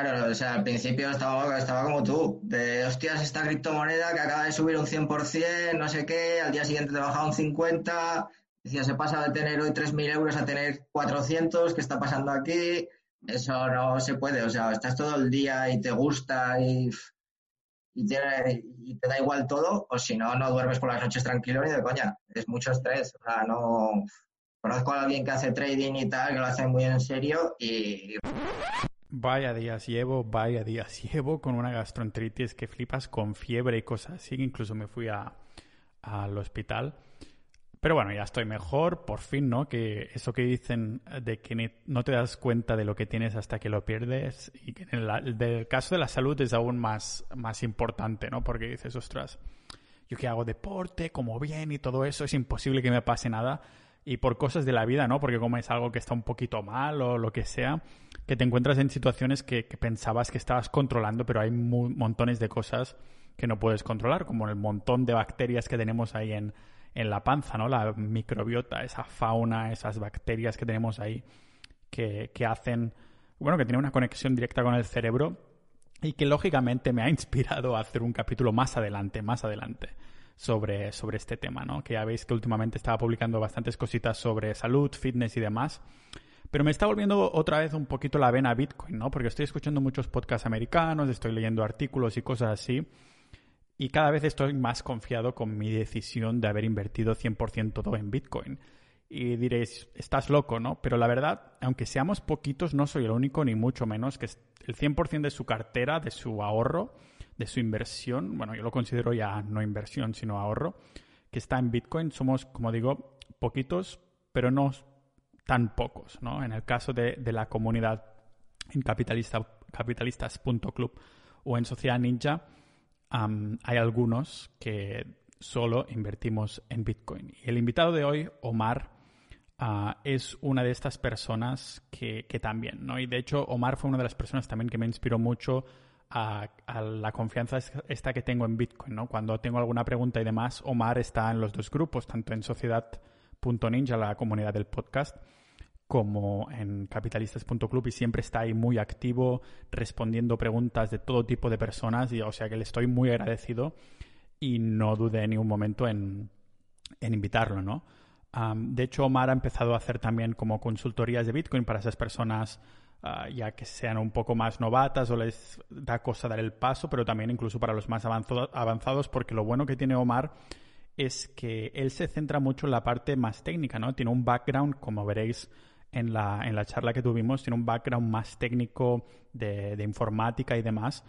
Claro, o sea, al principio estaba, estaba como tú, de hostias, esta criptomoneda que acaba de subir un 100%, no sé qué, al día siguiente te baja un 50%, decía, se pasa de tener hoy 3.000 euros a tener 400, ¿qué está pasando aquí? Eso no se puede, o sea, estás todo el día y te gusta y, y, y te da igual todo, o si no, no duermes por las noches tranquilo ni de coña, es mucho estrés, o sea, no... Conozco a alguien que hace trading y tal, que lo hace muy en serio y Vaya días llevo, vaya días llevo con una gastroenteritis que flipas con fiebre y cosas así. Incluso me fui a, al hospital. Pero bueno, ya estoy mejor, por fin, ¿no? Que eso que dicen de que no te das cuenta de lo que tienes hasta que lo pierdes y que en el, caso de la salud es aún más, más importante, ¿no? Porque dices, ostras, yo que hago deporte, como bien y todo eso, es imposible que me pase nada y por cosas de la vida, ¿no? Porque como es algo que está un poquito mal o lo que sea, que te encuentras en situaciones que, pensabas que estabas controlando, pero hay montones de cosas que no puedes controlar, como el montón de bacterias que tenemos ahí en, en la panza, ¿no? La microbiota, esa fauna, esas bacterias que tenemos ahí que, que hacen, bueno, que tienen una conexión directa con el cerebro y que lógicamente me ha inspirado a hacer un capítulo más adelante, más adelante sobre, sobre este tema, ¿no? Que ya veis que últimamente estaba publicando bastantes cositas sobre salud, fitness y demás. Pero me está volviendo otra vez un poquito la vena Bitcoin, ¿no? Porque estoy escuchando muchos podcasts americanos, estoy leyendo artículos y cosas así. Y cada vez estoy más confiado con mi decisión de haber invertido 100% todo en Bitcoin. Y diréis, estás loco, ¿no? Pero la verdad, aunque seamos poquitos, no soy el único, ni mucho menos, que el 100% de su cartera, de su ahorro, de su inversión, bueno, yo lo considero ya no inversión, sino ahorro, que está en Bitcoin. Somos, como digo, poquitos, pero no tan pocos, ¿no? En el caso de, la comunidad en capitalista, capitalistas.club o en Sociedad Ninja, hay algunos que solo invertimos en Bitcoin. Y el invitado de hoy, Omar, ah, es una de estas personas que, que, también, ¿no? Y de hecho, Omar fue una de las personas también que me inspiró mucho a, la confianza esta que tengo en Bitcoin, ¿no? Cuando tengo alguna pregunta y demás, Omar está en los dos grupos, tanto en sociedad.ninja, la comunidad del podcast, como en capitalistas.club y siempre está ahí muy activo respondiendo preguntas de todo tipo de personas y o sea que le estoy muy agradecido y no dudé en ningún momento en, invitarlo, ¿no? de hecho, Omar ha empezado a hacer también como consultorías de Bitcoin para esas personas Ah, ya que sean un poco más novatas o les da cosa dar el paso, pero también incluso para los más avanzados, porque lo bueno que tiene Omar es que él se centra mucho en la parte más técnica, ¿no? Tiene un background, como veréis en la, en la charla que tuvimos, tiene un background más técnico de, de informática y demás.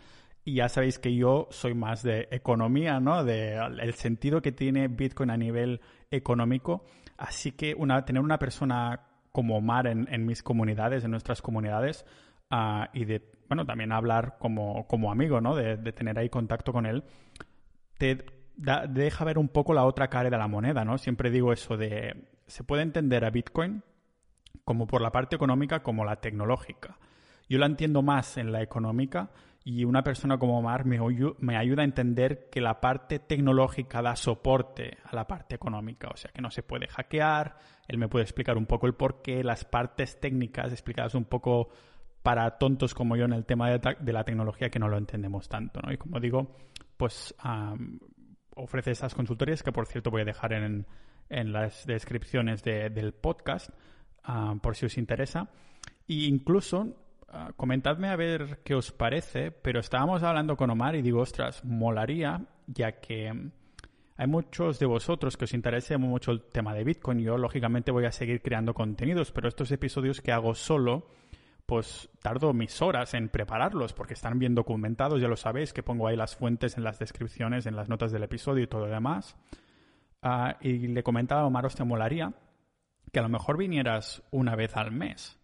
Y ya sabéis que yo soy más de economía, ¿no? De el sentido que tiene Bitcoin a nivel económico. Así que una, tener una persona como Omar en, mis comunidades, en nuestras comunidades, ah, y de, bueno, también hablar como, como amigo, ¿no? De, tener ahí contacto con él, te deja ver un poco la otra cara de la moneda, ¿no? Siempre digo eso de, se puede entender a Bitcoin como por la parte económica como la tecnológica. Yo la entiendo más en la económica y una persona como Omar me, ayuda a entender que la parte tecnológica da soporte a la parte económica, o sea que no se puede hackear, él me puede explicar un poco el porqué, las partes técnicas explicadas un poco para tontos como yo en el tema de, la tecnología que no lo entendemos tanto. Y como digo, pues ofrece esas consultorías que por cierto voy a dejar en, en las descripciones del podcast por si os interesa. E incluso Ah, comentadme a ver qué os parece, pero estábamos hablando con Omar y digo, ostras, molaría, ya que mm, hay muchos de vosotros que os interese mucho el tema de Bitcoin. Yo, lógicamente, voy a seguir creando contenidos, pero estos episodios que hago solo, pues tardo mis horas en prepararlos porque están bien documentados, ya lo sabéis, que pongo ahí las fuentes en las descripciones, en las notas del episodio y todo lo demás. Ah, y le comentaba a Omar, os te molaría que a lo mejor vinieras una vez al mes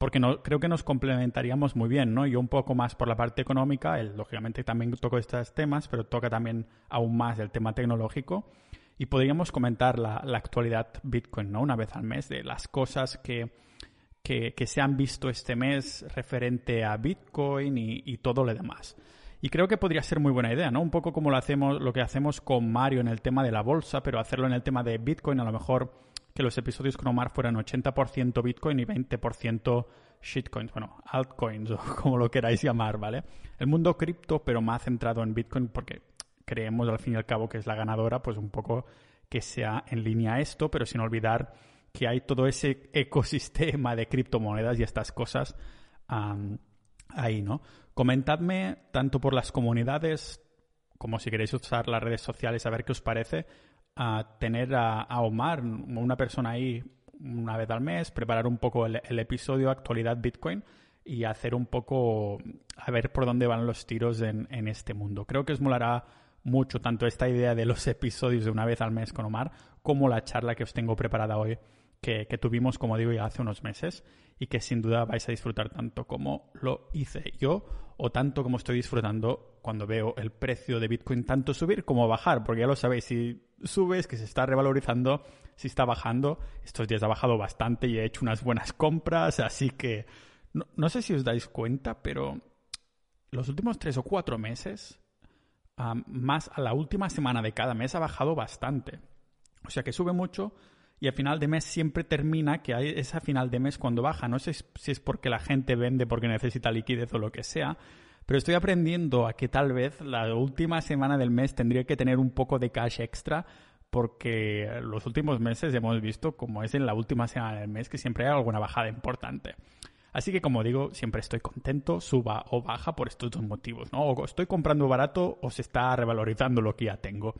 porque no, creo que nos complementaríamos muy bien, ¿no? Yo un poco más por la parte económica, él lógicamente también toco estos temas, pero toca también aún más el tema tecnológico y podríamos comentar la, actualidad Bitcoin, ¿no? Una vez al mes, de las cosas que, que, se han visto este mes referente a Bitcoin y, y, todo lo demás. Y creo que podría ser muy buena idea, ¿no? Un poco como lo hacemos, lo que hacemos con Mario en el tema de la bolsa, pero hacerlo en el tema de Bitcoin a lo mejor que los episodios con Omar fueran 80% Bitcoin y 20% shitcoins, bueno, altcoins o como lo queráis llamar, ¿vale? El mundo cripto, pero más centrado en Bitcoin porque creemos al fin y al cabo que es la ganadora, pues un poco que sea en línea esto, pero sin olvidar que hay todo ese ecosistema de criptomonedas y estas cosas ahí, ¿no? Comentadme tanto por las comunidades como si queréis usar las redes sociales a ver qué os parece a tener a, Omar, una persona ahí una vez al mes, preparar un poco el, episodio Actualidad Bitcoin y hacer un poco a ver por dónde van los tiros en, en este mundo. Creo que os molará mucho tanto esta idea de los episodios de una vez al mes con Omar como la charla que os tengo preparada hoy que, tuvimos, como digo, ya hace unos meses y que sin duda vais a disfrutar tanto como lo hice yo o tanto como estoy disfrutando cuando veo el precio de Bitcoin tanto subir como bajar, porque ya lo sabéis, si subes que se está revalorizando, si está bajando, estos días ha bajado bastante y he hecho unas buenas compras, así que no, no sé si os dais cuenta, pero los últimos tres o cuatro meses, más a la última semana de cada mes ha bajado bastante. O sea que sube mucho, y a final de mes siempre termina que hay esa final de mes cuando baja. No sé si es porque la gente vende porque necesita liquidez o lo que sea, pero estoy aprendiendo a que tal vez la última semana del mes tendría que tener un poco de cash extra porque los últimos meses hemos visto como es en la última semana del mes que siempre hay alguna bajada importante. Así que como digo, siempre estoy contento, suba o baja por estos dos motivos, ¿no? O estoy comprando barato o se está revalorizando lo que ya tengo.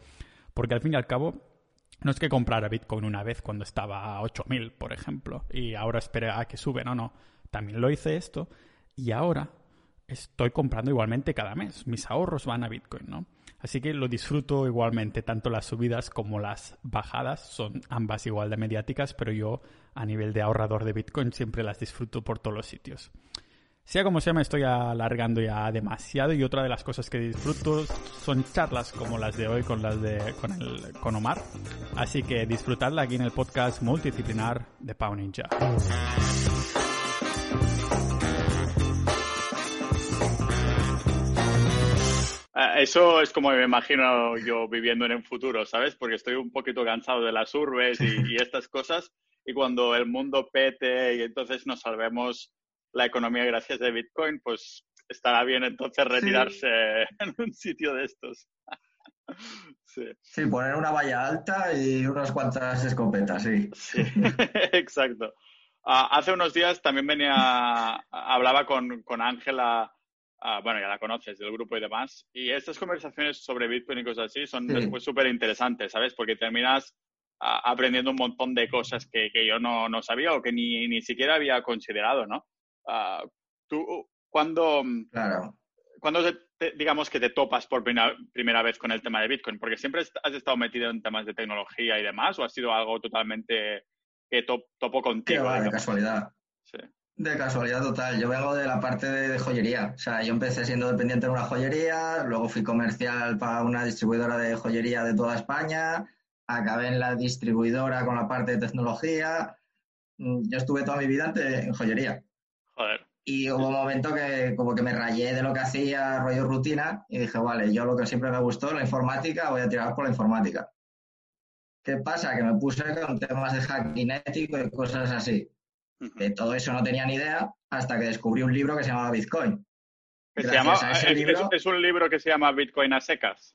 Porque al fin y al cabo, no es que comprara Bitcoin una vez cuando estaba a 8000, por ejemplo, y ahora espera a que sube, no, no. También lo hice esto y ahora estoy comprando igualmente cada mes. Mis ahorros van a Bitcoin, ¿no? Así que lo disfruto igualmente, tanto las subidas como las bajadas son ambas igual de mediáticas, pero yo a nivel de ahorrador de Bitcoin siempre las disfruto por todos los sitios. Sea como sea, me estoy alargando ya demasiado y otra de las cosas que disfruto son charlas como las de hoy con las de con, el, con Omar. Así que disfrutadla aquí en el podcast multidisciplinar de Pau Ninja. Eso es como me imagino yo viviendo en el futuro, ¿sabes? Porque estoy un poquito cansado de las urbes y, y estas cosas. Y cuando el mundo pete y entonces nos salvemos la economía gracias a Bitcoin, pues estará bien entonces retirarse en un sitio de estos. sí. poner una valla alta y unas cuantas escopetas, sí. Sí, exacto. Ah, hace unos días también venía, hablaba con, Ángela, ah, bueno, ya la conoces, del grupo y demás, y estas conversaciones sobre Bitcoin y cosas así son después súper interesantes, ¿sabes? Porque terminas ah, aprendiendo un montón de cosas que, yo no, no, sabía o que ni, ni siquiera había considerado, ¿no? Ah, tú, cuando, claro. cuando digamos que te topas por primera, vez con el tema de Bitcoin? Porque siempre has estado metido en temas de tecnología y demás, o ha sido algo totalmente que topo contigo. de casualidad. De casualidad total. Yo vengo de la parte de, joyería. O sea, yo empecé siendo dependiente de una joyería, luego fui comercial para una distribuidora de joyería de toda España, acabé en la distribuidora con la parte de tecnología. Mm, yo estuve toda mi vida en joyería. Y hubo un momento que como que me rayé de lo que hacía, rollo rutina, y dije, vale, yo lo que siempre me gustó, la informática, voy a tirar por la informática. ¿Qué pasa? Que me puse con temas de hacking ético y cosas así. De todo eso no tenía ni idea hasta que descubrí un libro que se llamaba Bitcoin. es, un libro que se llama Bitcoin a secas.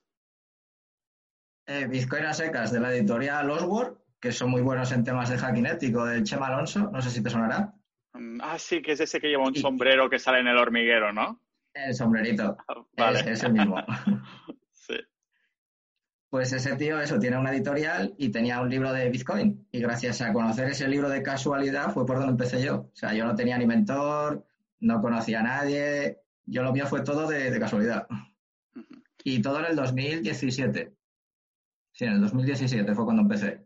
Eh, Bitcoin a secas, de la editorial Oswald, que son muy buenos en temas de hacking ético, del Chema Alonso, no sé si te sonará. Mm, ah, sí, que es ese que lleva un sombrero que sale en el hormiguero, ¿no? El sombrerito. Ah, vale. Es, el mismo. Pues ese tío, eso, tiene una editorial y tenía un libro de Bitcoin. Y gracias a conocer ese libro de casualidad fue por donde empecé yo. O sea, yo no tenía ni mentor, no conocía a nadie. Yo lo mío fue todo de, casualidad. Y todo en el 2017. Sí, en el 2017 fue cuando empecé.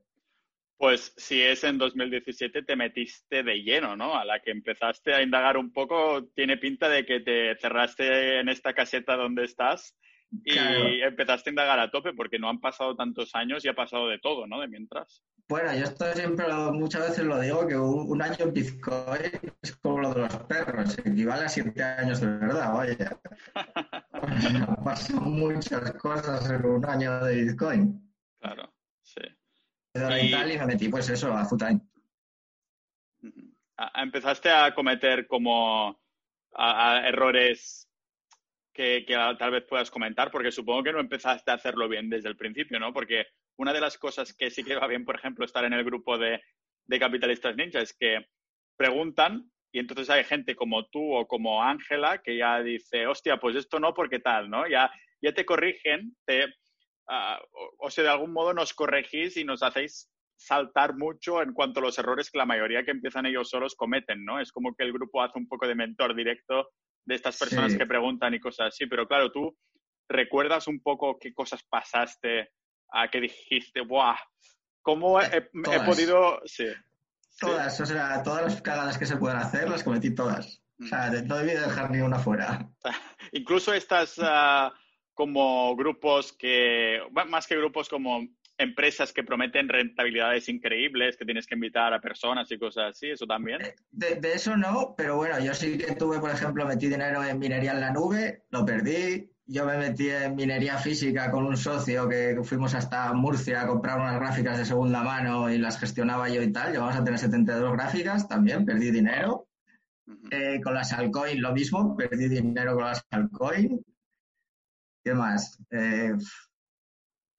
Pues si es en 2017 te metiste de lleno, ¿no? A la que empezaste a indagar un poco, tiene pinta de que te cerraste en esta caseta donde estás y empezaste a indagar a tope porque no han pasado tantos años y ha pasado de todo, ¿no? De mientras. Bueno, yo esto siempre, muchas veces lo digo, que un, año en Bitcoin es como lo de los perros, equivale a siete años de verdad, oye. han pasado muchas cosas en un año de Bitcoin. Claro, sí y... me metí, pues eso, a full empezaste a cometer como errores que, tal vez puedas comentar, porque supongo que no empezaste a hacerlo bien desde el principio, ¿no? Porque una de las cosas que sí que va bien, por ejemplo, estar en el grupo de, de capitalistas ninja es que preguntan y entonces hay gente como tú o como Ángela que ya dice, hostia, pues esto no porque tal, ¿no? Ya, ya te corrigen, te, uh, o, sea, de algún modo nos corregís y nos hacéis saltar mucho en cuanto a los errores que la mayoría que empiezan ellos solos cometen, ¿no? Es como que el grupo hace un poco de mentor directo de estas personas que preguntan y cosas así, pero claro, tú recuerdas un poco qué cosas pasaste, a que dijiste, ¡buah! ¿Cómo he, he podido...? Sí. Todas, o sea, todas las cagadas que se pueden hacer las cometí todas. O sea, no debí dejar ni una fuera. Incluso estas uh, como grupos que, más que grupos como empresas que prometen rentabilidades increíbles, que tienes que invitar a personas y cosas así, ¿eso también? Eh, de, eso no, pero bueno, yo sí que tuve, por ejemplo, metí dinero en minería en la nube, lo perdí. Yo me metí en minería física con un socio que fuimos hasta Murcia a comprar unas gráficas de segunda mano y las gestionaba yo y tal. Llevamos a tener 72 gráficas, también perdí dinero. Eh, con las altcoins lo mismo, perdí dinero con las altcoins. ¿Qué más? Eh, eh,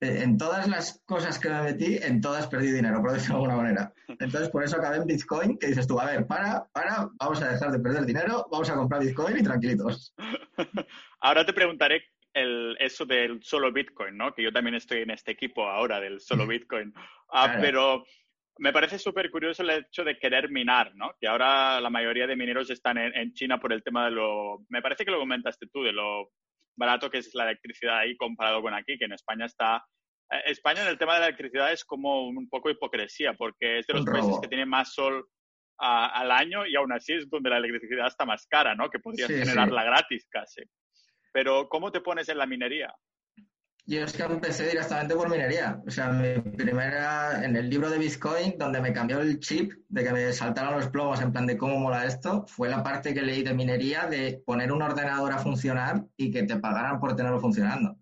en todas las cosas que me metí, en todas perdí dinero, por decirlo de alguna manera. Entonces, por eso acabé en Bitcoin, que dices tú, a ver, para, para, vamos a dejar de perder dinero, vamos a comprar Bitcoin y tranquilitos. Ahora te preguntaré el, eso del solo Bitcoin, ¿no? Que yo también estoy en este equipo ahora del solo Bitcoin. Ah, pero me parece súper curioso el hecho de querer minar, ¿no? Que ahora la mayoría de mineros están en, en, China por el tema de lo... Me parece que lo comentaste tú, de lo barato que es la electricidad ahí comparado con aquí, que en España está... Eh, España en el tema de la electricidad es como un poco hipocresía, porque es de los países que tiene más sol al año y aún así es donde la electricidad está más cara, ¿no? Que podrías generarla gratis casi. Pero ¿cómo te pones en la minería? Yo es que empecé directamente por minería. O sea, mi primera, en el libro de Bitcoin, donde me cambió el chip de que me saltaron los plomos en plan de cómo mola esto, fue la parte que leí de minería de poner un ordenador a funcionar y que te pagaran por tenerlo funcionando.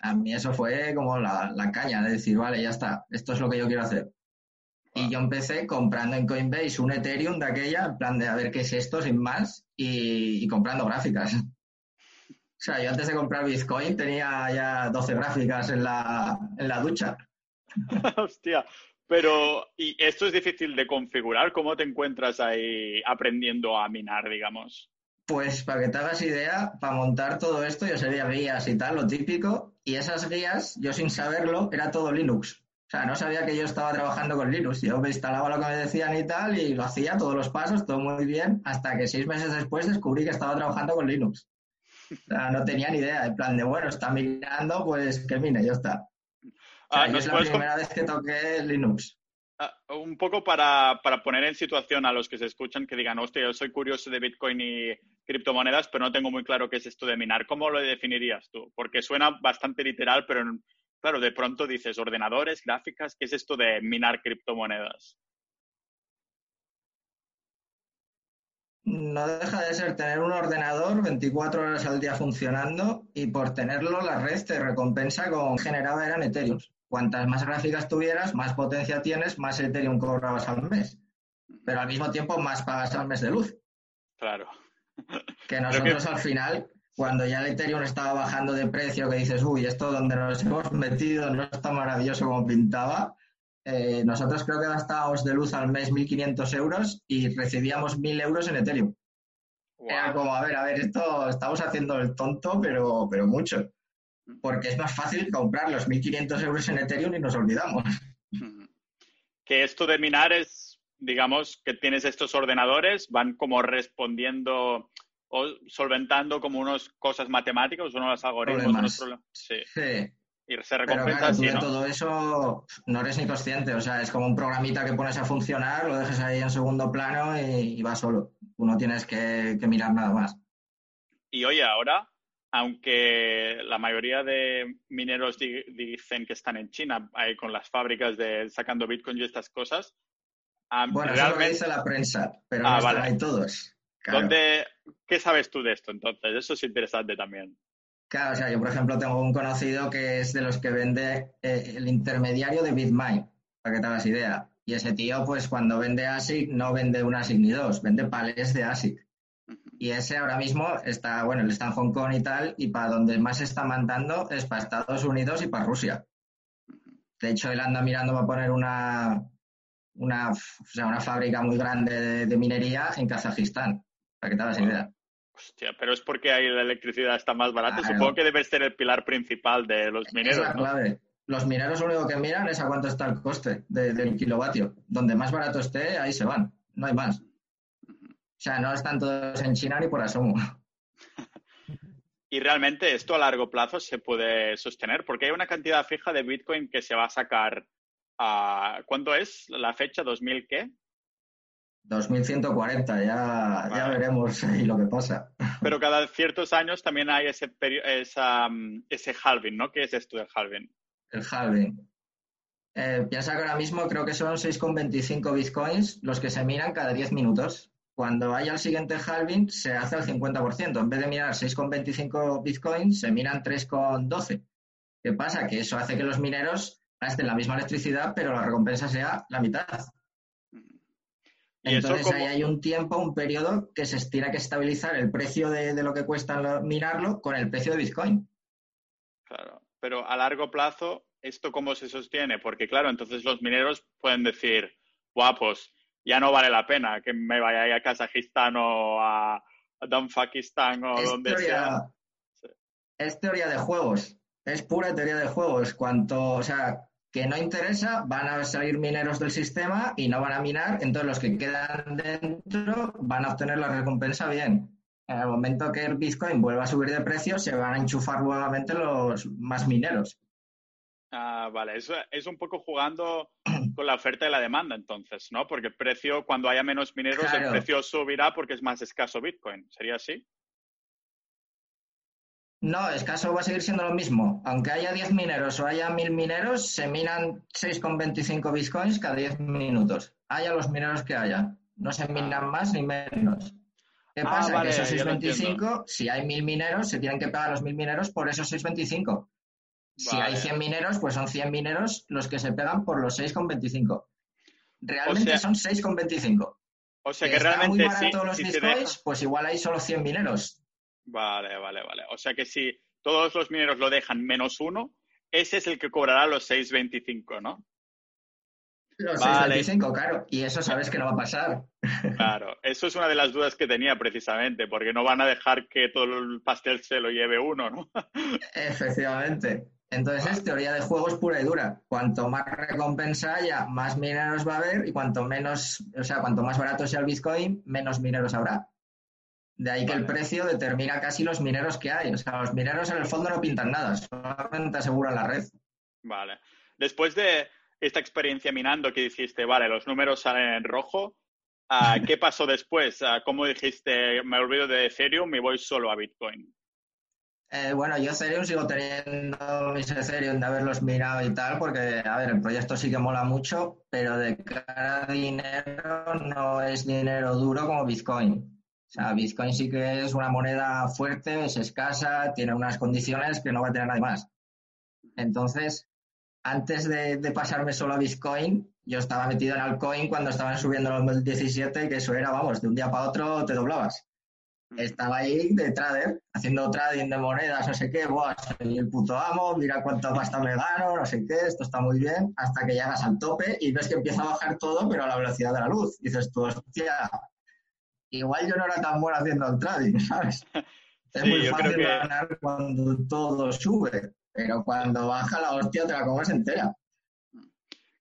A mí eso fue como la, caña de decir, vale, ya está, esto es lo que yo quiero hacer. Y yo empecé comprando en Coinbase un Ethereum de aquella, en plan de a ver qué es esto, sin más, y comprando gráficas. O sea, yo antes de comprar Bitcoin tenía ya 12 gráficas en la, en la ducha. Hostia, pero ¿y esto es difícil de configurar? ¿Cómo te encuentras ahí aprendiendo a minar, digamos? Pues para que te hagas idea, para montar todo esto yo sería guías y tal, lo típico, y esas guías, yo sin saberlo, era todo Linux. O sea, no sabía que yo estaba trabajando con Linux. Yo me instalaba lo que me decían y tal, y lo hacía todos los pasos, todo muy bien, hasta que seis meses después descubrí que estaba trabajando con Linux. O sea, no tenía ni idea. En plan de, bueno, está minando, pues que mine, ya está. Ah, es la primera vez que toqué Linux. Ah, un poco para, para, poner en situación a los que se escuchan que digan, hostia, yo soy curioso de Bitcoin y criptomonedas, pero no tengo muy claro qué es esto de minar. ¿Cómo lo definirías tú? Porque suena bastante literal, pero claro, de pronto dices ordenadores, gráficas, ¿qué es esto de minar criptomonedas? No deja de ser tener un ordenador 24 horas al día funcionando y por tenerlo la red te recompensa con generada eran Ethereum. Cuantas más gráficas tuvieras, más potencia tienes, más Ethereum cobrabas al mes. Pero al mismo tiempo más pagas al mes de luz. Claro. Que nosotros al final, cuando ya el Ethereum estaba bajando de precio, que dices, uy, esto donde nos hemos metido no está maravilloso como pintaba, eh, nosotros creo que gastábamos de luz al mes 1.500 euros y recibíamos 1.000 euros en Ethereum. Era como, a ver, a ver, esto estamos haciendo el tonto, pero, pero mucho. Porque es más fácil comprar los 1.500 euros en Ethereum y nos olvidamos. Que esto de minar es, digamos, que tienes estos ordenadores, van como respondiendo o solventando como unas cosas matemáticas, unos algoritmos, unos problemas. sí y se recompensa Pero todo eso no eres ni consciente, o sea, es como un programita que pones a funcionar, lo dejes ahí en segundo plano y, va solo. Uno tienes que, mirar nada más. Y oye, ahora, aunque la mayoría de mineros dicen que están en China, ahí con las fábricas de sacando Bitcoin y estas cosas. bueno, eso es lo que dice la prensa, pero ah, no están ahí todos. ¿Qué sabes tú de esto entonces? Eso es interesante también. Claro, o sea, yo por ejemplo tengo un conocido que es de los que vende eh, el intermediario de BitMine, para que te hagas idea. Y ese tío, pues cuando vende ASIC, no vende un ASIC ni dos, vende palés de ASIC. Y ese ahora mismo está, bueno, él está en Hong Kong y tal, y para donde más se está mandando es para Estados Unidos y para Rusia. De hecho, él anda mirando para poner una, una, o sea, una fábrica muy grande de, minería en Kazajistán, para que te hagas idea. Hostia, pero es porque ahí la electricidad está más barata. Supongo que debe ser el pilar principal de los mineros. Es la clave. Los mineros lo único que miran es a cuánto está el coste del kilovatio. Donde más barato esté, ahí se van. No hay más. O sea, no están todos en China ni por asomo. ¿Y realmente esto a largo plazo se puede sostener? Porque hay una cantidad fija de Bitcoin que se va a sacar. a ¿Cuándo es la fecha? ¿2000 qué? 2140, ya, ya veremos ahí lo que pasa. Pero cada ciertos años también hay ese, esa, ese halving, ¿no? ¿Qué es esto del halving? El halving. Eh, piensa que ahora mismo creo que son 6,25 bitcoins los que se miran cada 10 minutos cuando haya el siguiente halving se hace al 50%. En vez de mirar 6,25 bitcoins, se miran 3,12. ¿Qué pasa? Que eso hace que los mineros gasten la misma electricidad, pero la recompensa sea la mitad. Entonces ahí hay un tiempo, un periodo que se tiene que estabilizar el precio de, lo que cuesta minarlo con el precio de Bitcoin. Claro, pero a largo plazo, ¿esto cómo se sostiene? Porque claro, entonces los mineros pueden decir, guapos, ya no vale la pena que me vaya a Kazajistán o a, a Danfakistán o donde sea. Es teoría de juegos, es pura teoría de juegos. Cuanto, o sea, que no interesa, van a salir mineros del sistema y no van a minar, entonces los que quedan dentro van a obtener la recompensa bien. En el momento que el Bitcoin vuelva a subir de precio, se van a enchufar nuevamente los más mineros. Ah, vale, eso es un poco jugando con la oferta y la demanda entonces, ¿no? Porque el precio, cuando haya menos mineros, el precio subirá porque es más escaso Bitcoin. ¿Sería así? No, escaso va a seguir siendo lo mismo. Aunque haya 10 mineros o haya 1000 mineros, se minan 6,25 bitcoins cada 10 minutos. Haya los mineros que haya. No se minan más ni menos. ¿Qué ah, pasa? que esos 6,25, si hay 1000 mineros, se tienen que pagar los 1000 mineros por esos 6,25. Si hay 100 mineros, pues son 100 mineros los que se pegan por los 6,25. Realmente son 6,25. O sea que, realmente muy barato los bitcoins, pues igual hay solo 100 mineros. Vale, vale, vale. O sea que si todos los mineros lo dejan menos uno, ese es el que cobrará los 6,25, ¿no? Los 6,25, claro. Y eso sabes que no va a pasar. Claro, eso es una de las dudas que tenía precisamente, porque no van a dejar que todo el pastel se lo lleve uno, ¿no? Efectivamente. Entonces es teoría de juegos pura y dura. Cuanto más recompensa haya, más mineros va a haber y cuanto menos, o sea, cuanto más barato sea el Bitcoin, menos mineros habrá. De ahí que el precio determina casi los mineros que hay. O sea, los mineros en el fondo no pintan nada, solamente aseguran la red. Vale. Después de esta experiencia minando que dijiste, vale, los números salen en rojo, ah, ¿qué pasó después? Ah, ¿Cómo dijiste, me olvido de Ethereum y voy solo a Bitcoin? Eh, bueno, yo Ethereum sigo teniendo mis Ethereum de haberlos mirado y tal, porque, a ver, el proyecto sí que mola mucho, pero de cara a dinero no es dinero duro como Bitcoin. O sea, Bitcoin sí que es una moneda fuerte, es escasa, tiene unas condiciones que no va a tener nadie más. Entonces, antes de, de pasarme solo a Bitcoin, yo estaba metido en altcoin cuando estaban subiendo los 2017, que eso era, vamos, de un día para otro te doblabas estaba ahí de trader, haciendo trading de monedas, no sé qué, Buah, soy el puto amo, mira cuánto pasta me gano, no sé qué, esto está muy bien, hasta que llegas al tope y ves que empieza a bajar todo, pero a la velocidad de la luz. dices tú, hostia, igual yo no era tan bueno haciendo el trading, ¿sabes? Es muy fácil ganar cuando todo sube, pero cuando baja la hostia te la comes entera.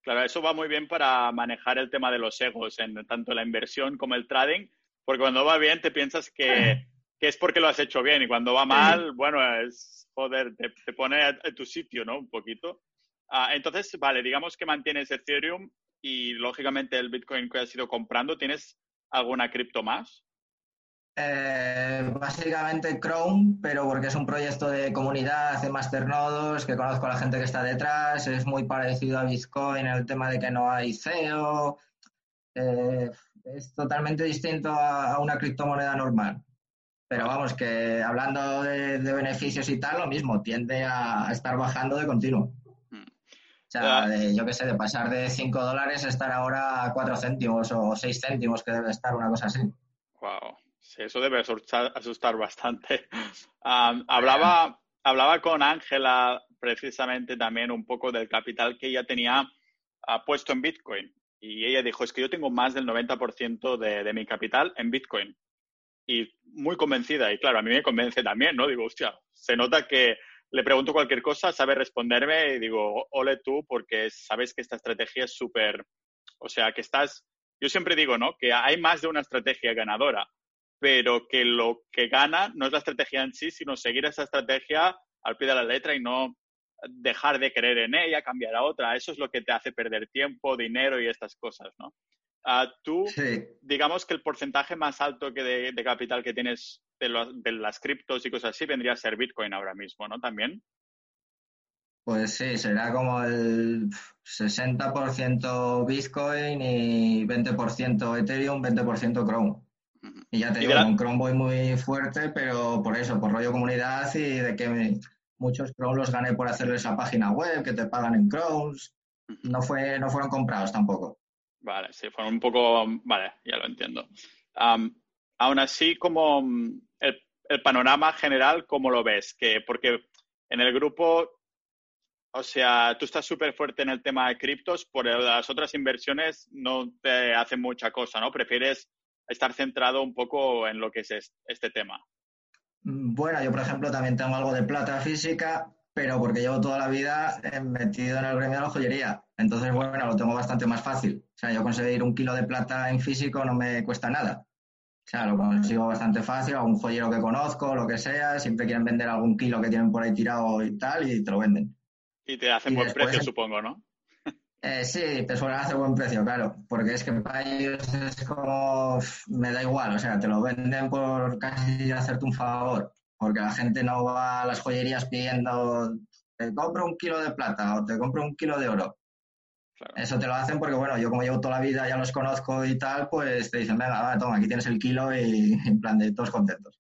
Claro, eso va muy bien para manejar el tema de los egos en tanto la inversión como el trading porque cuando va bien te piensas que, es porque lo has hecho bien y cuando va mal, bueno, es, joder, te, pone a, tu sitio, ¿no? Un poquito. Ah, entonces, vale, digamos que mantienes Ethereum y lógicamente el Bitcoin que has ido comprando, ¿tienes alguna cripto más? Eh, básicamente Chrome, pero porque es un proyecto de comunidad, hace masternodos, que conozco a la gente que está detrás, es muy parecido a Bitcoin en el tema de que no hay CEO. Eh, es totalmente distinto a, una criptomoneda normal. Pero vamos, que hablando de, beneficios y tal, lo mismo, tiende a estar bajando de continuo. Mm. sea, yo qué sé, de pasar de 5 dólares a estar ahora a 4 céntimos o 6 céntimos, que debe estar una cosa así. Wow. Sí, eso debe asustar, bastante. hablaba, hablaba con Ángela precisamente también un poco del capital que ella tenía uh, puesto en Bitcoin. Y ella dijo, es que yo tengo más del 90% de, de mi capital en Bitcoin. Y muy convencida. Y claro, a mí me convence también, ¿no? Digo, hostia, se nota que le pregunto cualquier cosa, sabe responderme y digo, ole tú, porque sabes que esta estrategia es súper, o sea, que estás, yo siempre digo, ¿no? Que hay más de una estrategia ganadora, pero que lo que gana no es la estrategia en sí, sino seguir esa estrategia al pie de la letra y no dejar de creer en ella, cambiar a otra. Eso es lo que te hace perder tiempo, dinero y estas cosas, ¿no? Uh, tú, digamos que el porcentaje más alto que de, capital que tienes de, las criptos y cosas así vendría a ser Bitcoin ahora mismo, ¿no? También. Pues sí, será como el 60% Bitcoin y 20% Ethereum, 20% Chrome. Y ya te digo, un Chrome voy muy fuerte, pero por eso, por rollo comunidad y de que muchos Chrome los gané por hacerles la página web, que te pagan en Chrome. No, fue, no fueron comprados tampoco. Vale, sí, fueron un poco. Vale, ya lo entiendo. aún así, como el, panorama general, ¿cómo lo ves? Que, porque en el grupo, o sea, tú estás súper fuerte en el tema de criptos, por las otras inversiones no te hacen mucha cosa, ¿no? Prefieres estar centrado un poco en lo que es este tema. Bueno, yo por ejemplo también tengo algo de plata física, pero porque llevo toda la vida eh, metido en el gremio de la joyería. Entonces, bueno, lo tengo bastante más fácil. O sea, yo conseguir un kilo de plata en físico no me cuesta nada. O sea, lo consigo bastante fácil, algún joyero que conozco, lo que sea, siempre quieren vender algún kilo que tienen por ahí tirado y tal, y te lo venden. Y te hacen buen precio, supongo, ¿no? Eh, sí, te suelen hacer buen precio, claro, porque es que para ellos es como, me da igual, o sea, te lo venden por casi hacerte un favor porque la gente no va a las joyerías pidiendo, te compro un kilo de plata o te compro un kilo de oro. Eso te lo hacen porque, bueno, yo como llevo toda la vida, ya los conozco y tal, pues te dicen, venga, va, toma, aquí tienes el kilo y en plan de todos contentos.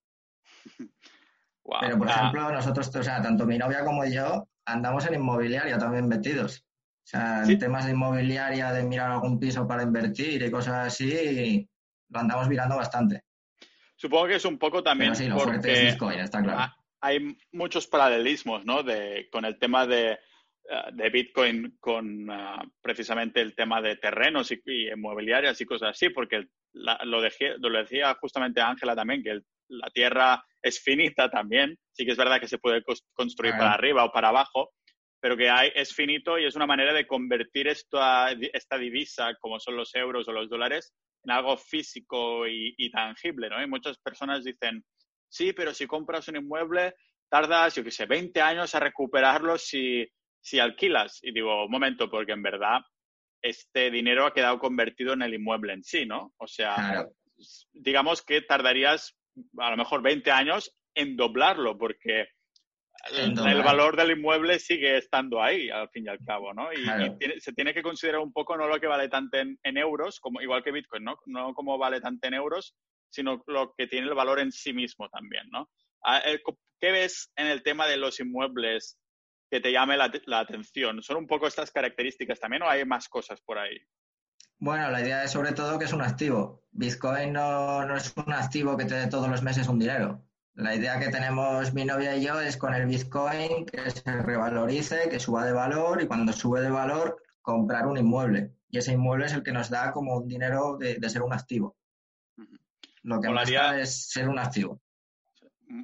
Pero, por ejemplo, nosotros, o sea, tanto mi novia como yo andamos en inmobiliaria también metidos. O sea, en temas de inmobiliaria, de mirar algún piso para invertir y cosas así, lo andamos mirando bastante. Supongo que es un poco también porque hay muchos paralelismos, ¿no? De, con el tema de, eh, Bitcoin con eh, precisamente el tema de terrenos y, inmobiliarias y cosas así, porque lo, decía justamente Ángela también, que la tierra es finita también. Sí que es verdad que se puede construir para arriba o para abajo, pero que hay, es finito y es una manera de convertir esta divisa, como son los euros o los dólares, en algo físico y, tangible, ¿no? Y muchas personas dicen, sí, pero si compras un inmueble, tardas, yo qué sé, 20 años a recuperarlo si, si alquilas. Y digo, un momento, porque en verdad este dinero ha quedado convertido en el inmueble en sí, ¿no? O sea, digamos que tardarías a lo mejor 20 años en doblarlo, porque el, valor del inmueble sigue estando ahí, al fin y al cabo, ¿no? Y, se tiene que considerar un poco no lo que vale tanto en, euros, como, igual que Bitcoin, ¿no? No como vale tanto en euros, sino lo que tiene el valor en sí mismo también, ¿no? Ah, eh, ¿Qué ves en el tema de los inmuebles que te llame la, atención? ¿Son un poco estas características también o hay más cosas por ahí? Bueno, la idea es sobre todo que es un activo. Bitcoin no, no es un activo que te dé todos los meses un dinero. La idea que tenemos mi novia y yo es con el Bitcoin que se revalorice, que suba de valor y cuando sube de valor comprar un inmueble. Y ese inmueble es el que nos da como un dinero de, ser un activo. Lo que molaría, es ser un activo.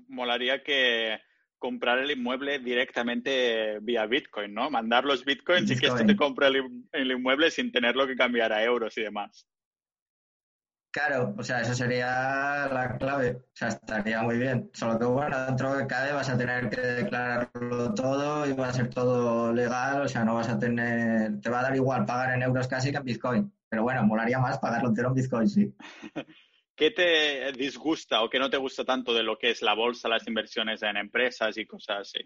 Molaría que comprar el inmueble directamente vía Bitcoin, ¿no? Mandar los Bitcoins y que esto te compre el inmueble sin tenerlo que cambiar a euros y demás. Claro, o sea, eso sería la clave. O sea, estaría muy bien. Solo que bueno, dentro de CADE vas a tener que declararlo todo y va a ser todo legal. O sea, no vas a tener. Te va a dar igual pagar en euros casi que en Bitcoin. Pero bueno, molaría más pagarlo entero en Bitcoin, sí. ¿Qué te disgusta o qué no te gusta tanto de lo que es la bolsa, las inversiones en empresas y cosas así?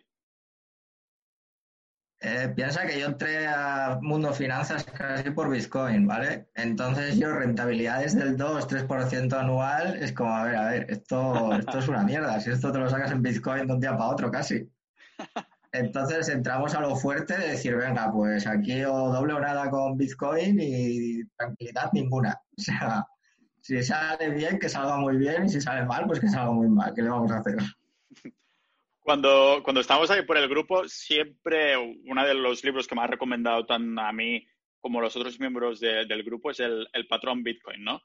Eh, piensa que yo entré a Mundo Finanzas casi por Bitcoin, ¿vale? Entonces yo rentabilidades del 2-3% anual es como, a ver, a ver, esto, esto es una mierda. Si esto te lo sacas en Bitcoin de un día para otro casi. Entonces entramos a lo fuerte de decir, venga, pues aquí o doble o nada con Bitcoin y tranquilidad ninguna. O sea, si sale bien, que salga muy bien y si sale mal, pues que salga muy mal. ¿Qué le vamos a hacer? Cuando, cuando estamos ahí por el grupo, siempre uno de los libros que me ha recomendado tan a mí como los otros miembros del grupo es el, el patrón Bitcoin, ¿no?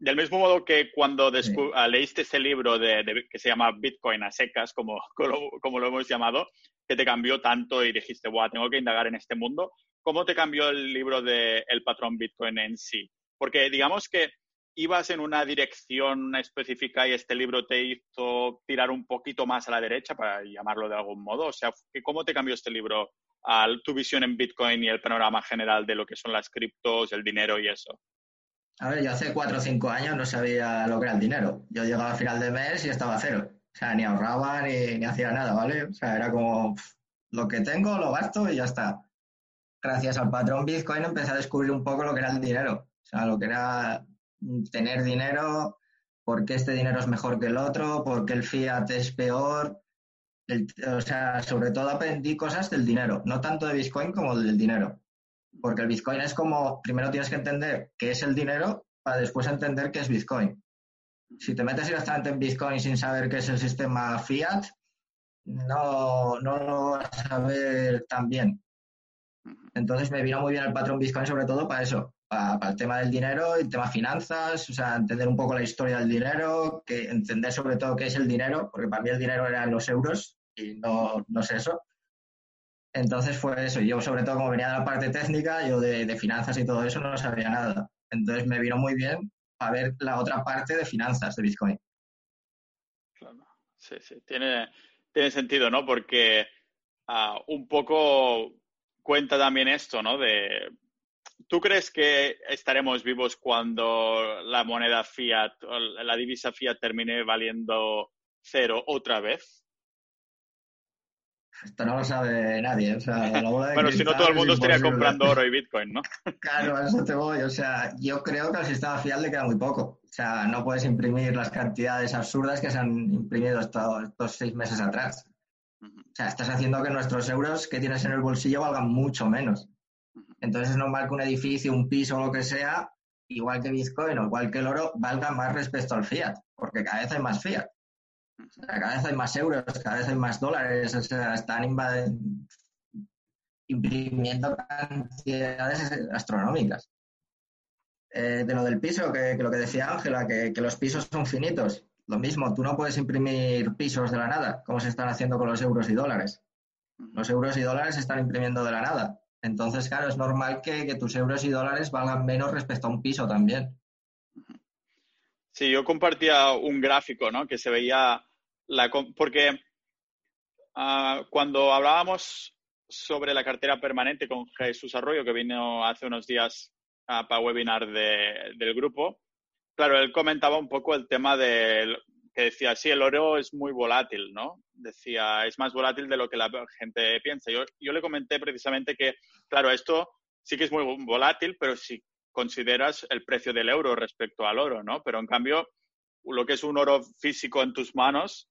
del mismo modo que cuando ah, leíste ese libro de, que se llama Bitcoin a secas, como, como, lo hemos llamado, que te cambió tanto y dijiste, wow, tengo que indagar en este mundo, ¿cómo te cambió el libro de El patrón Bitcoin en sí? Porque digamos que ibas en una dirección específica y este libro te hizo tirar un poquito más a la derecha, para llamarlo de algún modo. O sea, ¿cómo te cambió este libro a tu visión en Bitcoin y el panorama general de lo que son las criptos, el dinero y eso? A ver, yo hace cuatro o cinco años no sabía lo que era el dinero. Yo llegaba a final de mes y estaba a cero. O sea, ni ahorraba ni, hacía nada, ¿vale? O sea, era como lo que tengo, lo gasto y ya está. Gracias al patrón Bitcoin empecé a descubrir un poco lo que era el dinero. O sea, lo que era tener dinero, por qué este dinero es mejor que el otro, por qué el fiat es peor. o sea, sobre todo aprendí cosas del dinero, no tanto de Bitcoin como del dinero. Porque el Bitcoin es como, primero tienes que entender qué es el dinero para después entender qué es Bitcoin. Si te metes directamente en Bitcoin sin saber qué es el sistema fiat, no, no lo vas a ver tan bien. Entonces me vino muy bien el patrón Bitcoin sobre todo para eso, para, el tema del dinero, el tema finanzas, o sea, entender un poco la historia del dinero, entender sobre todo qué es el dinero, porque para mí el dinero eran los euros y no, no es eso. Entonces fue eso. Yo, sobre todo, como venía de la parte técnica, yo de, finanzas y todo eso no sabía nada. Entonces me vino muy bien a ver la otra parte de finanzas de Bitcoin. Claro, sí, sí. Tiene, tiene sentido, ¿no? Porque ah, un poco cuenta también esto, ¿no? De, ¿Tú crees que estaremos vivos cuando la moneda fiat, la divisa fiat termine valiendo cero otra vez? Esto no lo sabe nadie. O sea, bueno, si no todo el mundo estaría comprando oro y Bitcoin, ¿no? claro, a eso te voy. O sea, yo creo que al sistema fiat le queda muy poco. O sea, no puedes imprimir las cantidades absurdas que se han imprimido estos, seis meses atrás. O sea, estás haciendo que nuestros euros que tienes en el bolsillo valgan mucho menos. Entonces es normal que un edificio, un piso o lo que sea, igual que Bitcoin o igual que el oro, valga más respecto al fiat, porque cada vez hay más fiat cada vez hay más euros, cada vez hay más dólares, o sea, están imprimiendo cantidades astronómicas. Eh, de lo del piso, que, lo que decía Ángela, que, los pisos son finitos. Lo mismo, tú no puedes imprimir pisos de la nada, como se están haciendo con los euros y dólares. Los euros y dólares se están imprimiendo de la nada. Entonces, claro, es normal que, tus euros y dólares valgan menos respecto a un piso también. Sí, yo compartía un gráfico, ¿no? Que se veía la... Porque ah, cuando hablábamos sobre la cartera permanente con Jesús Arroyo, que vino hace unos días uh, para webinar del grupo, claro, él comentaba un poco el tema de que decía, sí, el oro es muy volátil, ¿no? Decía, es más volátil de lo que la gente piensa. Yo, yo le comenté precisamente que, claro, esto sí que es muy volátil, pero si consideras el precio del euro respecto al oro, ¿no? Pero en cambio, lo que es un oro físico en tus manos,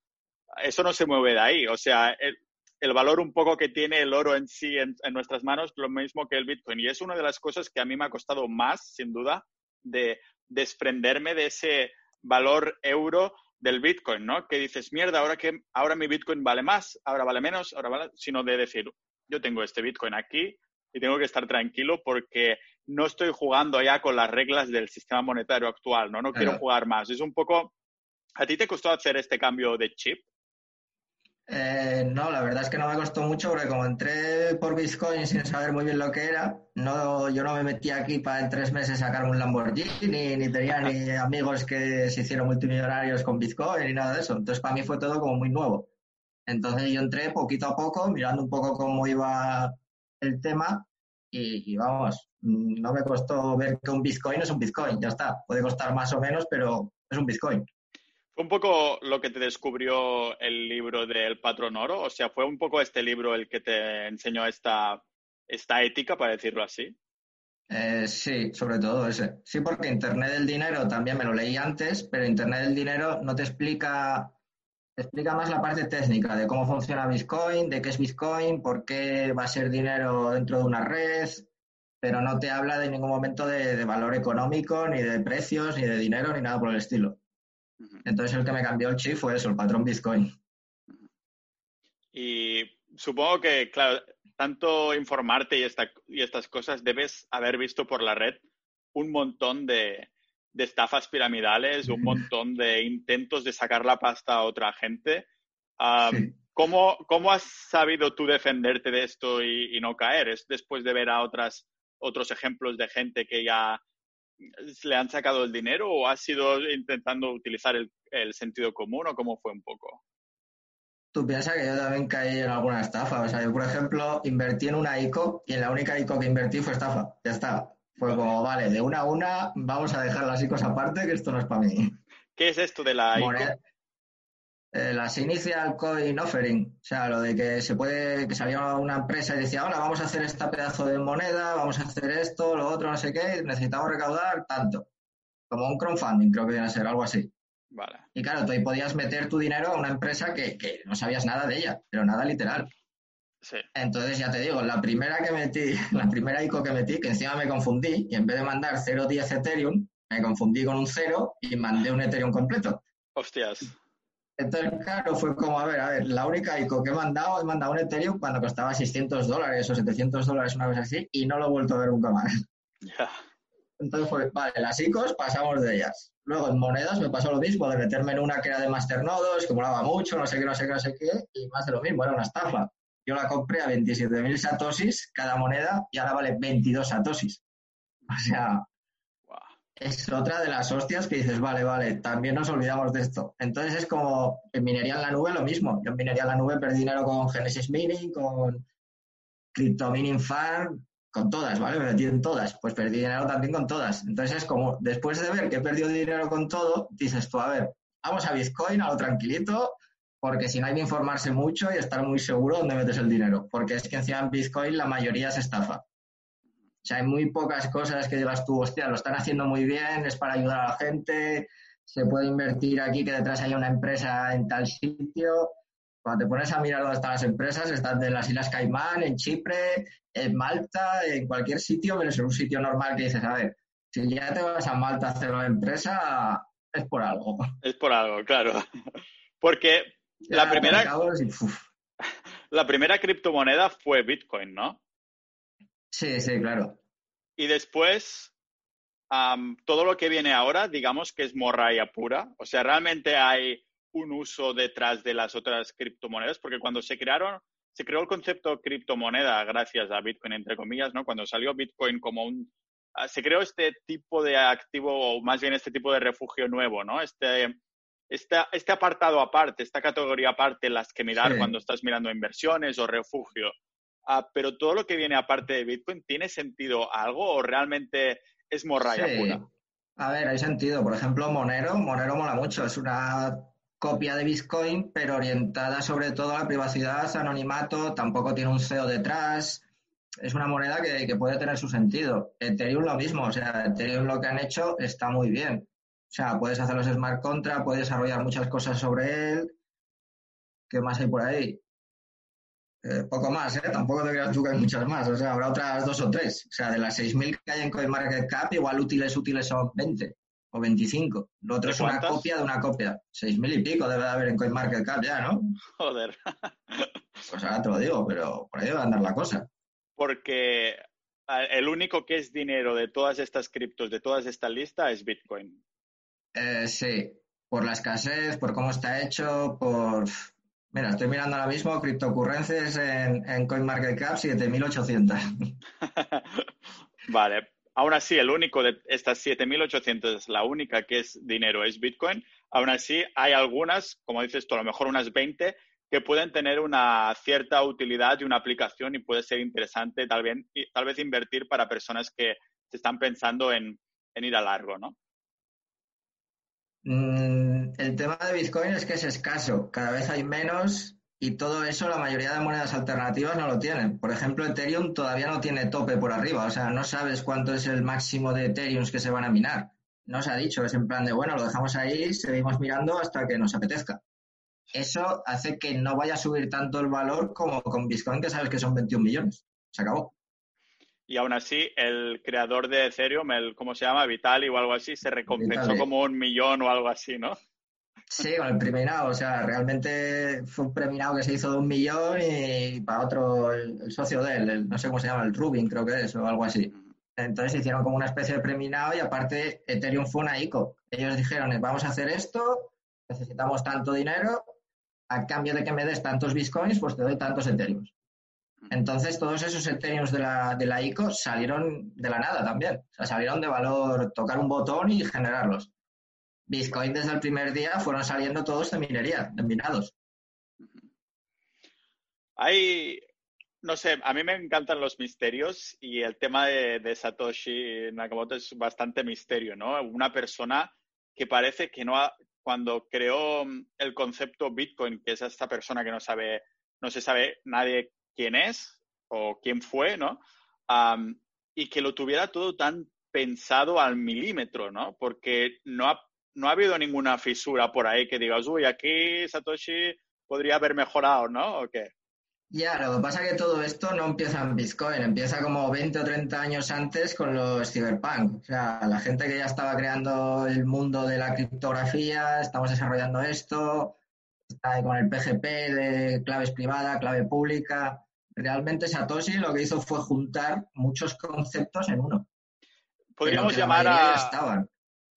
eso no se mueve de ahí. O sea, el, valor un poco que tiene el oro en sí en, nuestras manos, lo mismo que el Bitcoin. Y es una de las cosas que a mí me ha costado más, sin duda, de desprenderme de ese valor euro del Bitcoin, ¿no? Que dices, mierda, ahora que ahora mi Bitcoin vale más, ahora vale menos, ahora vale, sino de decir, yo tengo este Bitcoin aquí, y tengo que estar tranquilo porque no estoy jugando ya con las reglas del sistema monetario actual, ¿no? No quiero jugar más. Es un poco... ¿A ti te costó hacer este cambio de chip? Eh, no, la verdad es que no me costó mucho porque como entré por Bitcoin sin saber muy bien lo que era, no, yo no me metí aquí para en tres meses sacar un Lamborghini, ni tenía ni amigos que se hicieron multimillonarios con Bitcoin ni nada de eso. Entonces para mí fue todo como muy nuevo. Entonces yo entré poquito a poco, mirando un poco cómo iba el tema y, vamos, no me costó ver que un Bitcoin es un Bitcoin, ya está. Puede costar más o menos, pero es un Bitcoin. ¿Fue un poco lo que te descubrió el libro del patrón oro? O sea, ¿fue un poco este libro el que te enseñó esta, esta ética, para decirlo así? Eh, sí, sobre todo ese. Sí, porque Internet del Dinero también me lo leí antes, pero Internet del Dinero no te explica explica más la parte técnica de cómo funciona Bitcoin, de qué es Bitcoin, por qué va a ser dinero dentro de una red, pero no te habla de ningún momento de, valor económico, ni de precios, ni de dinero, ni nada por el estilo. Entonces el que me cambió el chip fue eso, el patrón Bitcoin. Y supongo que, claro, tanto informarte y, y estas cosas, debes haber visto por la red un montón de, de estafas piramidales, un montón de intentos de sacar la pasta a otra gente. ¿cómo, ¿cómo, has sabido tú defenderte de esto y, no caer? ¿Es después de ver a otras, otros ejemplos de gente que ya le han sacado el dinero o has sido intentando utilizar el, el sentido común o cómo fue un poco? Tú piensas que yo también caí en alguna estafa. O sea, yo, por ejemplo, invertí en una ICO y en la única ICO que invertí fue estafa. Ya está. Fue como, vale, de una a una vamos a dejar las ICOs aparte, que esto no es para mí. ¿Qué es esto de la ICO? Eh, las Initial Coin Offering, o sea, lo de que se puede, que salía una empresa y decía, hola, vamos a hacer este pedazo de moneda, vamos a hacer esto, lo otro, no sé qué, necesitamos recaudar tanto. Como un crowdfunding, creo que viene a ser algo así. Vale. Y claro, tú ahí podías meter tu dinero a una empresa que, que no sabías nada de ella, pero nada literal. Entonces, ya te digo, la primera que metí, la primera ICO que metí, que encima me confundí, y en vez de mandar 0.10 Ethereum, me confundí con un 0 y mandé un Ethereum completo. Hostias. Entonces, claro, fue como, a ver, a ver, la única ICO que he mandado, he mandado un Ethereum cuando costaba 600 dólares o 700 dólares, una vez así, y no lo he vuelto a ver nunca más. Entonces fue, vale, las ICOs pasamos de ellas. Luego en monedas me pasó lo mismo, de meterme en una que era de masternodos, que molaba mucho, no sé qué, no sé qué, no sé qué, y más de lo mismo, era una estafa. Yo la compré a 27.000 satosis cada moneda y ahora vale 22 satosis. O sea, es otra de las hostias que dices, vale, vale, también nos olvidamos de esto. Entonces es como en minería en la nube lo mismo. Yo en minería en la nube perdí dinero con Genesis Mining, con Crypto Mining Farm, con todas, ¿vale? Me metí en todas. Pues perdí dinero también con todas. Entonces es como, después de ver que he perdido dinero con todo, dices tú, a ver, vamos a Bitcoin, a lo tranquilito, porque si no hay que informarse mucho y estar muy seguro dónde metes el dinero, porque es que encima en Bitcoin la mayoría se estafa. O sea, hay muy pocas cosas que digas tú, hostia, lo están haciendo muy bien, es para ayudar a la gente, se puede invertir aquí que detrás haya una empresa en tal sitio. Cuando te pones a mirar dónde están las empresas, están en las Islas Caimán, en Chipre, en Malta, en cualquier sitio, pero es un sitio normal que dices, a ver, si ya te vas a Malta a hacer una empresa, es por algo. Es por algo, claro. Porque la primera, la primera criptomoneda fue Bitcoin, ¿no? Sí, sí, claro. Y después, todo lo que viene ahora, digamos que es morralla pura. O sea, realmente hay un uso detrás de las otras criptomonedas, porque cuando se crearon, se creó el concepto criptomoneda gracias a Bitcoin, entre comillas, ¿no? Cuando salió Bitcoin como un... Ah, se creó este tipo de activo, o más bien este tipo de refugio nuevo, ¿no? Este, este apartado aparte, esta categoría aparte, las que mirar cuando estás mirando inversiones o refugio. Ah, pero todo lo que viene aparte de Bitcoin, ¿tiene sentido algo o realmente es morralla pura? A ver, hay sentido. Por ejemplo, Monero, Monero mola mucho. Es una copia de Bitcoin, pero orientada sobre todo a la privacidad, anonimato, tampoco tiene un CEO detrás. Es una moneda que, que puede tener su sentido. Ethereum lo mismo, o sea, Ethereum lo que han hecho está muy bien. O sea, puedes hacer los smart contracts, puedes desarrollar muchas cosas sobre él. ¿Qué más hay por ahí? Eh, poco más, ¿eh? Tampoco te creas tú que hay muchas más. O sea, habrá otras dos o tres. O sea, de las 6.000 que hay en CoinMarketCap, igual útiles, útiles son 20 o 25. Lo otro es una copia de una copia. 6.000 y pico debe de haber en CoinMarketCap ya, ¿no? Joder. pues ahora te lo digo, pero por ahí va a andar la cosa. Porque el único que es dinero de todas estas criptos, de todas esta lista, es Bitcoin. Eh, sí, por la escasez, por cómo está hecho, por... Mira, estoy mirando ahora mismo criptocurrencias en, en CoinMarketCap 7800. vale, aún así, el único de estas 7800, la única que es dinero es Bitcoin. Aún así, hay algunas, como dices tú, a lo mejor unas 20 que pueden tener una cierta utilidad y una aplicación y puede ser interesante tal vez, invertir para personas que se están pensando en, en ir a largo, ¿no? Mm, el tema de Bitcoin es que es escaso, cada vez hay menos y todo eso la mayoría de monedas alternativas no lo tienen. Por ejemplo, Ethereum todavía no tiene tope por arriba, o sea, no sabes cuánto es el máximo de Ethereum que se van a minar. No se ha dicho, es en plan de, bueno, lo dejamos ahí, seguimos mirando hasta que nos apetezca. Eso hace que no vaya a subir tanto el valor como con Bitcoin, que sabes que son 21 millones. Se acabó. Y aún así, el creador de Ethereum, el, ¿cómo se llama? Vitali o algo así, se recompensó como un millón o algo así, ¿no? Sí, con el preminado. O sea, realmente fue un preminado que se hizo de un millón y para otro, el, socio de él, no sé cómo se llama, el Rubin creo que es, o algo así. Entonces hicieron como una especie de preminado y aparte Ethereum fue una ICO. Ellos dijeron, vamos a hacer esto, necesitamos tanto dinero, a cambio de que me des tantos bitcoins, pues te doy tantos Ethereum. Entonces todos esos Ethereum de la, de la ICO salieron de la nada también. O sea, salieron de valor, tocar un botón y generarlos. Bitcoin desde el primer día fueron saliendo todos de minería, de minados. Hay, no sé, a mí me encantan los misterios y el tema de, Satoshi Nakamoto es bastante misterio, ¿no? Una persona que parece que no ha, cuando creó el concepto Bitcoin, que es esta persona que no sabe, no se sabe nadie quién es o quién fue, ¿no? y que lo tuviera todo tan pensado al milímetro, ¿no? Porque no ha no ha habido ninguna fisura por ahí que digas, uy, aquí Satoshi podría haber mejorado, ¿no? ¿O? Ya, lo que pasa es que todo esto no empieza en Bitcoin, empieza como 20 o 30 años antes con los cyberpunk. O sea, la gente que ya estaba creando el mundo de la criptografía, estamos desarrollando esto, está con el PGP de claves privada, clave pública. Realmente Satoshi lo que hizo fue juntar muchos conceptos en uno. Podríamos llamar a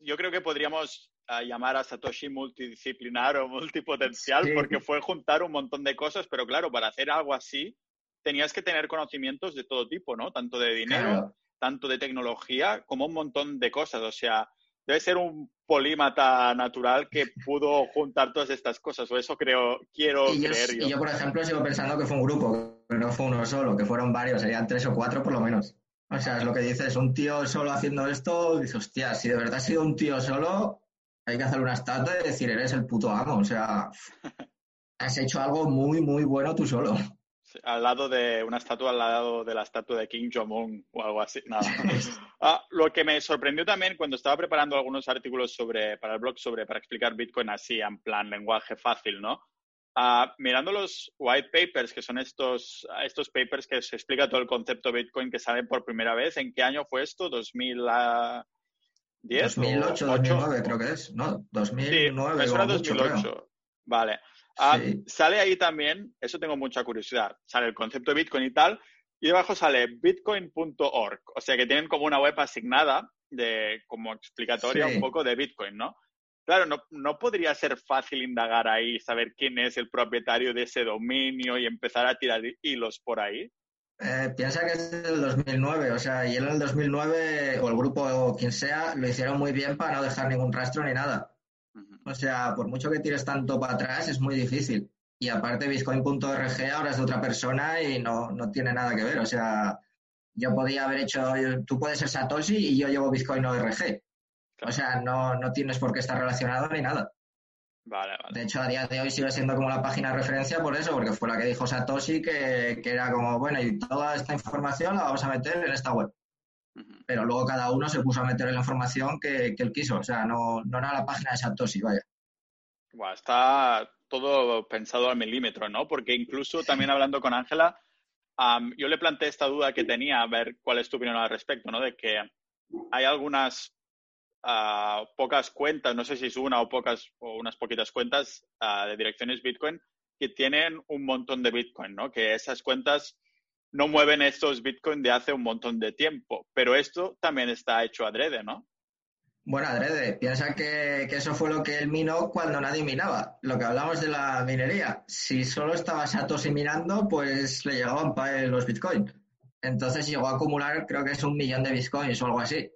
yo creo que podríamos llamar a Satoshi multidisciplinar o multipotencial porque fue juntar un montón de cosas, pero claro, para hacer algo así tenías que tener conocimientos de todo tipo, ¿no? Tanto de dinero, tanto de tecnología, como un montón de cosas. O sea, debe ser un polímata natural que pudo juntar todas estas cosas, o eso creo, quiero creer yo. Y yo, por ejemplo, sigo pensando que fue un grupo, que no fue uno solo, que fueron varios, serían tres o cuatro por lo menos. O sea, es lo que dices, un tío solo haciendo esto, dices, hostia, si de verdad ha sido un tío solo, hay que hacer una estatua y decir, eres el puto amo. O sea, has hecho algo muy, muy bueno tú solo. Al lado de una estatua, al lado de la estatua de King Jong-un o algo así. Nada. Ah, lo que me sorprendió también cuando estaba preparando algunos artículos sobre, para el blog sobre, para explicar Bitcoin así, en plan lenguaje fácil, ¿no? Ah, mirando los white papers, que son estos, estos papers que se explica todo el concepto Bitcoin que salen por primera vez, ¿en qué año fue esto? ¿2010? 2008, 2009 creo que es, ¿no? 2009. Sí, eso era 2008. Vale. Ah, sale ahí también, eso tengo mucha curiosidad, sale el concepto de Bitcoin y tal, y debajo sale bitcoin.org, o sea que tienen como una web asignada de como explicatoria un poco de Bitcoin, ¿no? Claro, no, no, podría ser fácil indagar ahí, saber quién es el propietario de ese dominio y empezar a tirar hilos por ahí. Eh, piensa que es del 2009, o sea, y él en el 2009, o el grupo o quien sea, lo hicieron muy bien para no dejar ningún rastro ni nada. O sea, por mucho que tires tanto para atrás, es muy difícil. Y aparte, Bitcoin.org ahora es de otra persona y no, no tiene nada que ver. O sea, yo podía haber hecho, tú puedes ser Satoshi y yo llevo Bitcoin.org. O sea, no, no tienes por qué estar relacionado ni nada. Vale, vale. De hecho, a día de hoy sigue siendo como la página de referencia por eso, porque fue la que dijo Satoshi que, era como, bueno, y toda esta información la vamos a meter en esta web. Pero luego cada uno se puso a meter la información que, él quiso. O sea, no, no era la página de Satoshi, vaya. está todo pensado al milímetro, ¿no? Porque incluso también hablando con Ángela, yo le planteé esta duda que tenía, a ver cuál es tu opinión al respecto, ¿no? De que hay algunas pocas cuentas, no sé si es una o pocas o unas poquitas cuentas de direcciones Bitcoin que tienen un montón de Bitcoin, ¿no? Que esas cuentas no mueven estos Bitcoin de hace un montón de tiempo, pero esto también está hecho adrede, ¿no? Bueno, adrede, piensa que, eso fue lo que él minó cuando nadie minaba. Lo que hablamos de la minería. Si solo estaba Satoshi minando, pues le llegaban los Bitcoin. Entonces llegó a acumular, creo que es un millón de Bitcoins o algo así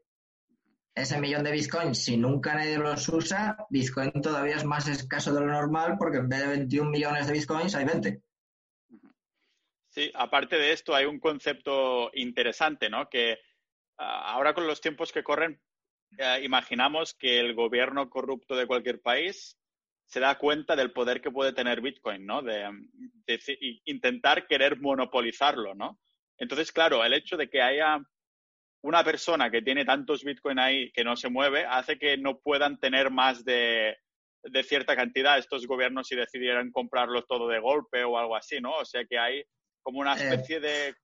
ese millón de Bitcoin, si nunca nadie los usa, Bitcoin todavía es más escaso de lo normal porque en vez de 21 millones de Bitcoins hay 20. Sí, aparte de esto hay un concepto interesante, ¿no? Que ah, ahora con los tiempos que corren, eh, imaginamos que el gobierno corrupto de cualquier país se da cuenta del poder que puede tener Bitcoin, ¿no? de intentar querer monopolizarlo, ¿no? Entonces, claro, el hecho de que haya una persona que tiene tantos Bitcoin ahí que no se mueve hace que no puedan tener más de de cierta cantidad estos gobiernos si decidieran comprarlo todo de golpe o algo así, ¿no? O sea que hay como una Eh. especie de...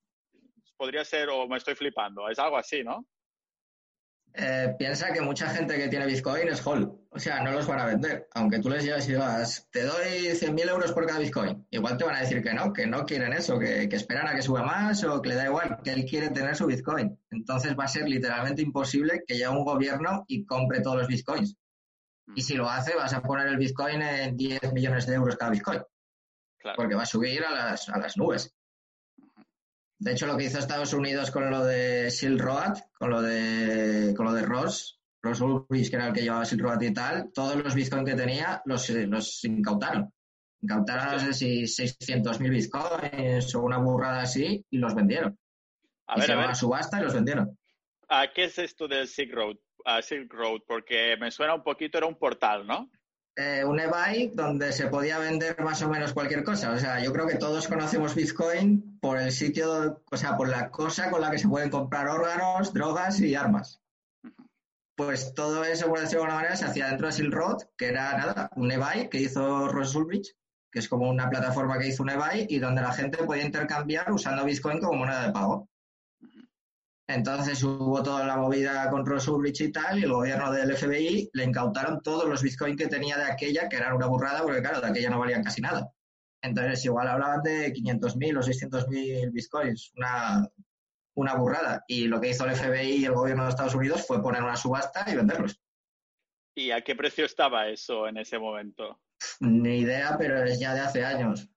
Podría ser, o me estoy flipando, es algo así, ¿no? Eh, piensa que mucha gente que tiene Bitcoin es hold. O sea, no los van a vender. Aunque tú les lleves y digas, te doy 100.000 euros por cada Bitcoin. Igual te van a decir que no, que no quieren eso, que, que esperan a que suba más o que le da igual, que él quiere tener su Bitcoin. Entonces va a ser literalmente imposible que llegue un gobierno y compre todos los Bitcoins. Y si lo hace, vas a poner el Bitcoin en 10 millones de euros cada Bitcoin. Claro. Porque va a subir a las, a las nubes. De hecho, lo que hizo Estados Unidos con lo de Silk Road, con lo de, con lo de Ross, Ross Ulbricht, que era el que llevaba Silk Road y tal, todos los bitcoins que tenía los, eh, los incautaron. Incautaron, no sé si 600.000 bitcoins o una burrada así, y los vendieron. A y ver, se a ver, a subasta y los vendieron. ¿a ¿qué es esto del Silk Road? Ah, Silk Road, porque me suena un poquito, era un portal, ¿no? Eh, un eBay donde se podía vender más o menos cualquier cosa. O sea, yo creo que todos conocemos Bitcoin por el sitio, o sea, por la cosa con la que se pueden comprar órganos, drogas y armas. Pues todo eso, por decirlo de alguna manera, se hacía dentro de Silk Road, que era nada, un eBay que hizo Ross Ulbricht, que es como una plataforma que hizo un eBay y donde la gente podía intercambiar usando Bitcoin como moneda de pago. Entonces hubo toda la movida con Ross Ulbricht y tal, y el gobierno del FBI le incautaron todos los bitcoins que tenía de aquella, que eran una burrada, porque claro, de aquella no valían casi nada. Entonces igual hablaban de 500.000 o 600.000 bitcoins, una, una burrada. Y lo que hizo el FBI y el gobierno de Estados Unidos fue poner una subasta y venderlos. ¿Y a qué precio estaba eso en ese momento? Ni idea, pero es ya de hace años.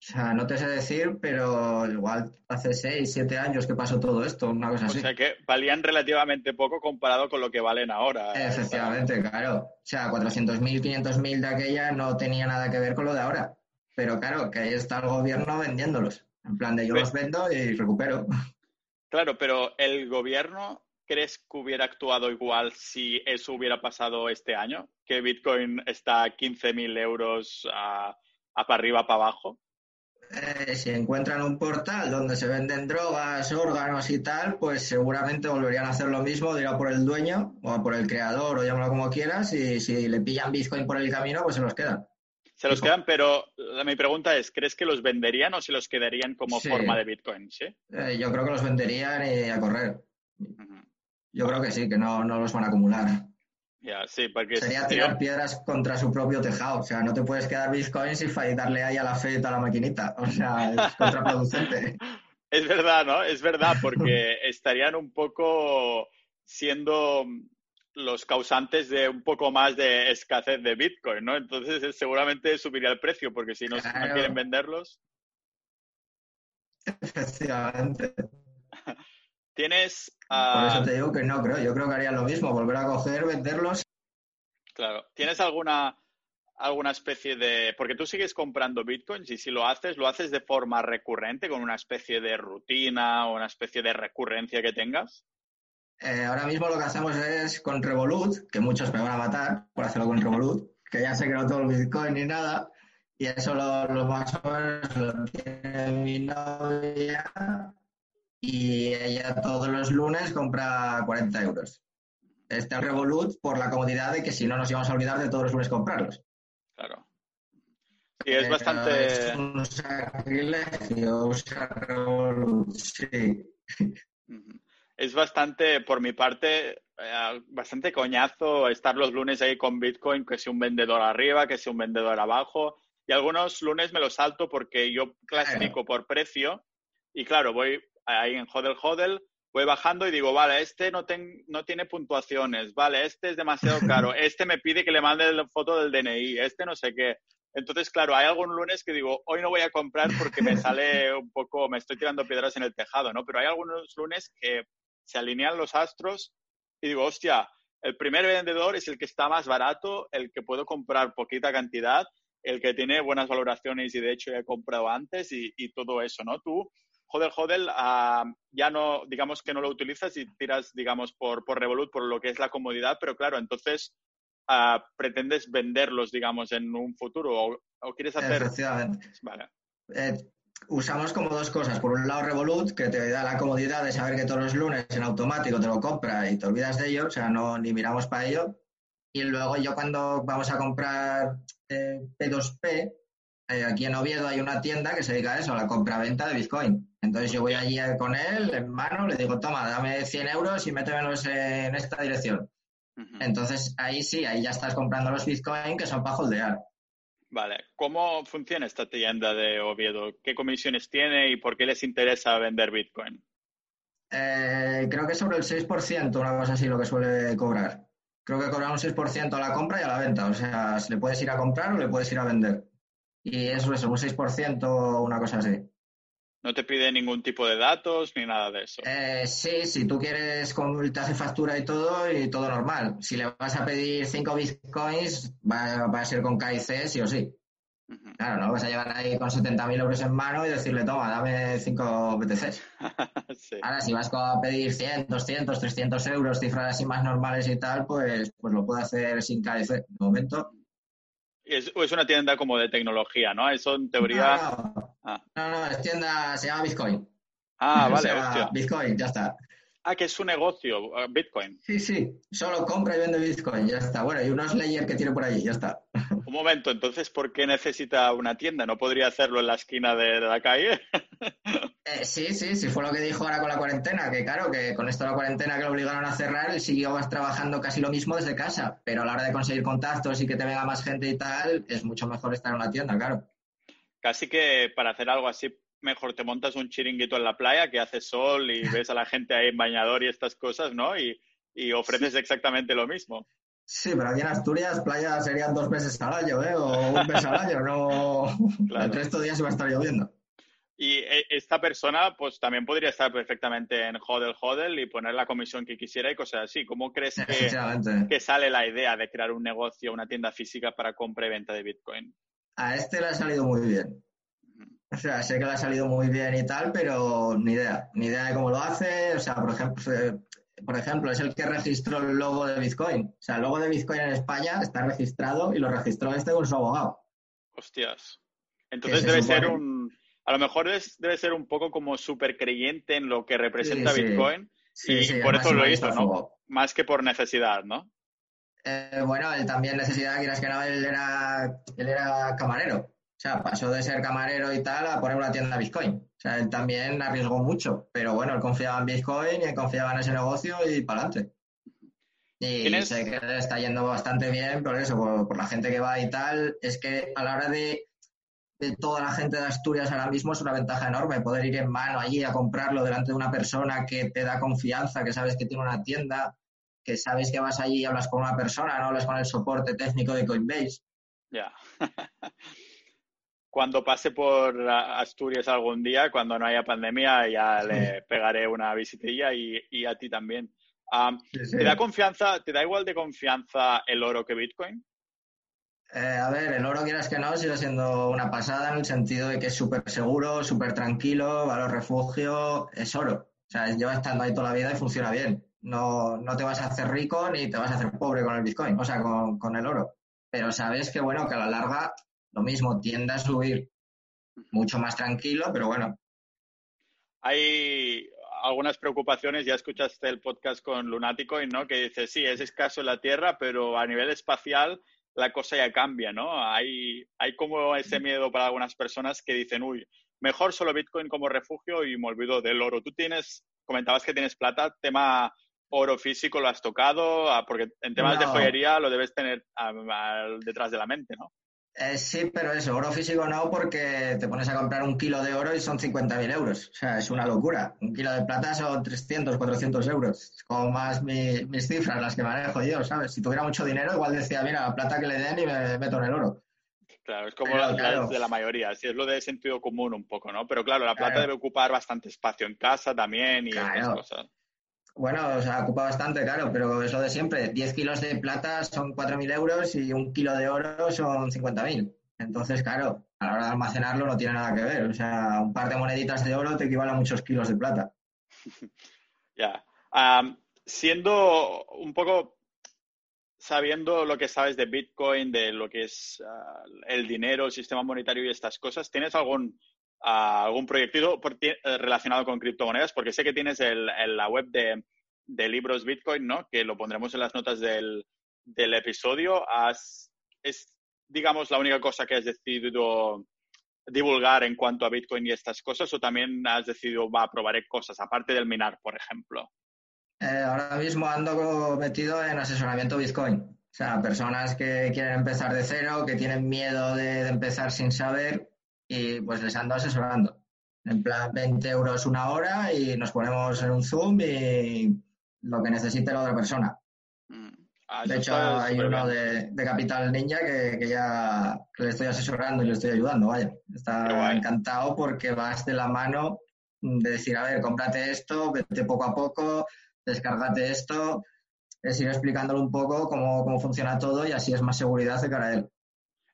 O sea, no te sé decir, pero igual hace 6, 7 años que pasó todo esto, una cosa O así. sea que valían relativamente poco comparado con lo que valen ahora. Efectivamente, claro. O sea, 400.000, 500.000 de aquella no tenía nada que ver con lo de ahora. Pero claro, que ahí está el gobierno vendiéndolos. En plan de yo los vendo y recupero. Claro, pero el gobierno, ¿crees que hubiera actuado igual si eso hubiera pasado este año? Que Bitcoin está a 15.000 euros a, a para arriba, para abajo. Eh, si encuentran un portal donde se venden drogas, órganos y tal, pues seguramente volverían a hacer lo mismo, de ir a por el dueño o a por el creador o llámalo como quieras. Y si le pillan Bitcoin por el camino, pues se los quedan. Se los quedan, pero mi pregunta es, ¿crees que los venderían o se los quedarían como Sí. forma de Bitcoin? ¿Sí? Eh, yo creo que los venderían y a correr. Yo creo que sí, que no, no los van a acumular. Ya, sí, porque Sería tirar piedras contra su propio tejado. O sea, no te puedes quedar bitcoins y darle ahí a la fe a la maquinita. O sea, es contraproducente. Es verdad, ¿no? Es verdad, porque estarían un poco siendo los causantes de un poco más de escasez de Bitcoin, ¿no? Entonces eh, seguramente subiría el precio, porque si no, no quieren venderlos. Efectivamente. Tienes, Por ah, eso te digo que no creo. Yo creo que harían lo mismo. Volver a coger, venderlos. claro, ¿tienes alguna alguna especie de, porque tú sigues comprando bitcoins y si lo haces, lo haces de forma recurrente, con una especie de rutina o una especie de recurrencia que tengas? Eh, ahora mismo lo que hacemos es con Revolut, que muchos me van a matar por hacerlo con Revolut, que ya sé que no todo el bitcoin ni nada. Y eso lo, lo más o menos lo tiene mi novia. Y ella todos los lunes compra 40 euros. Este es Revolut por la comodidad de que si no nos íbamos a olvidar de todos los lunes comprarlos. Claro. Sí, es Pero bastante... Es un sacrilegio usar Revolut, sí. Es bastante, por mi parte, eh, bastante coñazo estar los lunes ahí con Bitcoin, que sea un vendedor arriba, que sea un vendedor abajo. Y algunos lunes me los salto porque yo clasifico por precio y claro, voy ahí en Hodel Hodel, voy bajando y digo, vale, este no, ten- no tiene puntuaciones, vale, este es demasiado caro, este me pide que le mande la foto del DNI, este no sé qué. Entonces, claro, hay algún lunes que digo, hoy no voy a comprar porque me sale un poco, me estoy tirando piedras en el tejado, ¿no? Pero hay algunos lunes que se alinean los astros y digo, hostia, el primer vendedor es el que está más barato, el que puedo comprar poquita cantidad, el que tiene buenas valoraciones y de hecho ya he comprado antes y, y todo eso, ¿no? Tú, Hodel Hodel, ah, ya no, digamos que no lo utilizas y tiras, digamos, por, por Revolut, por lo que es la comodidad, pero claro, entonces ah, pretendes venderlos, digamos, en un futuro o, o quieres hacer... Efectivamente. Vale, Eh, usamos como dos cosas. Por un lado, Revolut, que te da la comodidad de saber que todos los lunes en automático te lo compra y te olvidas de ello, o sea, no ni miramos para ello. Y luego yo cuando vamos a comprar eh, P2P, eh, aquí en Oviedo hay una tienda que se dedica a eso, a la compra-venta de Bitcoin. Entonces yo voy allí con él en mano, le digo, toma, dame 100 euros y métemelos en esta dirección. Entonces ahí sí, ahí ya estás comprando los Bitcoin que son para holdear. Vale, ¿cómo funciona esta tienda de Oviedo? ¿Qué comisiones tiene y por qué les interesa vender Bitcoin? Eh, creo que sobre el 6%, una cosa así, lo que suele cobrar. Creo que cobra un 6% a la compra y a la venta. O sea, le puedes ir a comprar o le puedes ir a vender. Y eso es un 6% o una cosa así. ¿No te pide ningún tipo de datos ni nada de eso? Eh, sí, si tú quieres, te hace factura y todo, y todo normal. Si le vas a pedir 5 bitcoins, va, a ser con KIC sí o sí. Claro, no vas a llevar ahí con 70.000 euros en mano y decirle, toma, dame 5 BTCs. Ahora, si vas a pedir 100, 200, 300 euros, cifras así más normales y tal, pues, pues lo puede hacer sin KIC. De momento, es, es una tienda como de tecnología, ¿no? Eso en teoría. Ah. No, no, es tienda, se llama Bitcoin. Ah, vale, hostia. Bitcoin, ya está. Ah, que es su negocio, uh, Bitcoin. Sí, sí, solo compra y vende Bitcoin, ya está. Bueno, y unos layers que tiene por allí, ya está. Un momento, entonces, ¿por qué necesita una tienda? ¿No podría hacerlo en la esquina de, la calle? Eh, sí, sí, sí, fue lo que dijo ahora con la cuarentena, que claro, que con esto de la cuarentena que lo obligaron a cerrar, él siguió trabajando casi lo mismo desde casa, pero a la hora de conseguir contactos y que te venga más gente y tal, es mucho mejor estar en una tienda, claro. Casi que para hacer algo así mejor te montas un chiringuito en la playa que hace sol y ves a la gente ahí en bañador y estas cosas, ¿no? Y, ofreces exactamente lo mismo. Sí, pero aquí en Asturias playa serían dos meses al año, ¿eh? O un mes al año, no... Claro. El resto de días se va a estar lloviendo. Y e, esta persona, pues también podría estar perfectamente en Hodel Hodel y poner la comisión que quisiera y cosas así. ¿Cómo crees que, que sale la idea de crear un negocio, una tienda física para compra y venta de Bitcoin? A este le ha salido muy bien. O sea, sé que le ha salido muy bien y tal, pero ni idea, ni idea de cómo lo hace. O sea, por ejemplo, eh, por ejemplo, es el que registró el logo de Bitcoin. O sea, el logo de Bitcoin en España está registrado y lo registró este con su abogado. Hostias. Entonces debe ser un... A lo mejor debe ser un poco como súper creyente en lo que representa Bitcoin y por eso lo hizo, ¿no? Más que por necesidad, ¿no? Eh, bueno, él también necesidad, quieras que no, él era, él era camarero. O sea, pasó de ser camarero y tal a poner una tienda Bitcoin. O sea, él también arriesgó mucho, pero bueno, él confiaba en Bitcoin y confiaba en ese negocio y para adelante. Y sé que le está yendo bastante bien por eso, por, la gente que va y tal. Es que a la hora de, de toda la gente de Asturias ahora mismo es una ventaja enorme poder ir en mano allí a comprarlo delante de una persona que te da confianza, que sabes que tiene una tienda, que sabes que vas allí y hablas con una persona, no hablas con el soporte técnico de Coinbase. Ya. cuando pase por Asturias algún día, cuando no haya pandemia, ya le pegaré una visitilla y, a ti también. ¿Te da confianza, te da igual de confianza el oro que Bitcoin? Eh, a ver, el oro, quieras que no, sigue siendo una pasada en el sentido de que es súper seguro, súper tranquilo, valor refugio, es oro. O sea, lleva estando ahí toda la vida y funciona bien. No, no te vas a hacer rico ni te vas a hacer pobre con el Bitcoin, o sea, con, con el oro. Pero sabes que, bueno, que a la larga lo mismo, tiende a subir mucho más tranquilo, pero bueno. Hay algunas preocupaciones, ya escuchaste el podcast con Lunático, ¿no? Que dice, sí, es escaso en la Tierra, pero a nivel espacial la cosa ya cambia, ¿no? Hay, hay como ese miedo para algunas personas que dicen, uy, mejor solo Bitcoin como refugio y me olvido del oro. Tú tienes, comentabas que tienes plata, tema oro físico lo has tocado, ah, porque en temas de joyería lo debes tener detrás de la mente, ¿no? Eh, sí, pero eso, oro físico no, porque te pones a comprar un kilo de oro y son 50.000 euros. O sea, es una locura. Un kilo de plata son 300, 400 euros. Es como más mis cifras, las que manejo yo, ¿sabes? Si tuviera mucho dinero, igual decía, mira, la plata que le den y me meto en el oro. Claro, es como la, de la mayoría, sí, es lo de sentido común un poco, ¿no? Pero claro, la plata debe ocupar bastante espacio en casa también y esas cosas. Bueno, o sea, ocupa bastante, claro, pero es lo de siempre. 10 kilos de plata son 4.000 euros y un kilo de oro son 50.000. Entonces, claro, a la hora de almacenarlo no tiene nada que ver. O sea, un par de moneditas de oro te equivale a muchos kilos de plata. Ya. siendo un poco sabiendo lo que sabes de Bitcoin, de lo que es ah, el dinero, el sistema monetario y estas cosas, ¿tienes algún algún proyecto eh, relacionado con criptomonedas? Porque sé que tienes el, la web de, libros Bitcoin, ¿no? Que lo pondremos en las notas del, del episodio, has, es, digamos, la única cosa que has decidido divulgar en cuanto a Bitcoin y estas cosas o también has decidido, va, probaré cosas, aparte del minar, por ejemplo? Eh, ahora mismo ando metido en asesoramiento Bitcoin. O sea, personas que quieren empezar de cero, que tienen miedo de, empezar sin saber y pues les ando asesorando. En plan, 20 euros una hora y nos ponemos en un Zoom y lo que necesite la otra persona. Mm. Ah, de hecho, hay uno de, Capital Ninja que, ya le estoy asesorando y le estoy ayudando, vaya. Está encantado porque vas de la mano de decir, a ver, cómprate esto, vete poco a poco, descárgate esto, es ir explicándole un poco cómo, funciona todo y así es más seguridad de cara a él.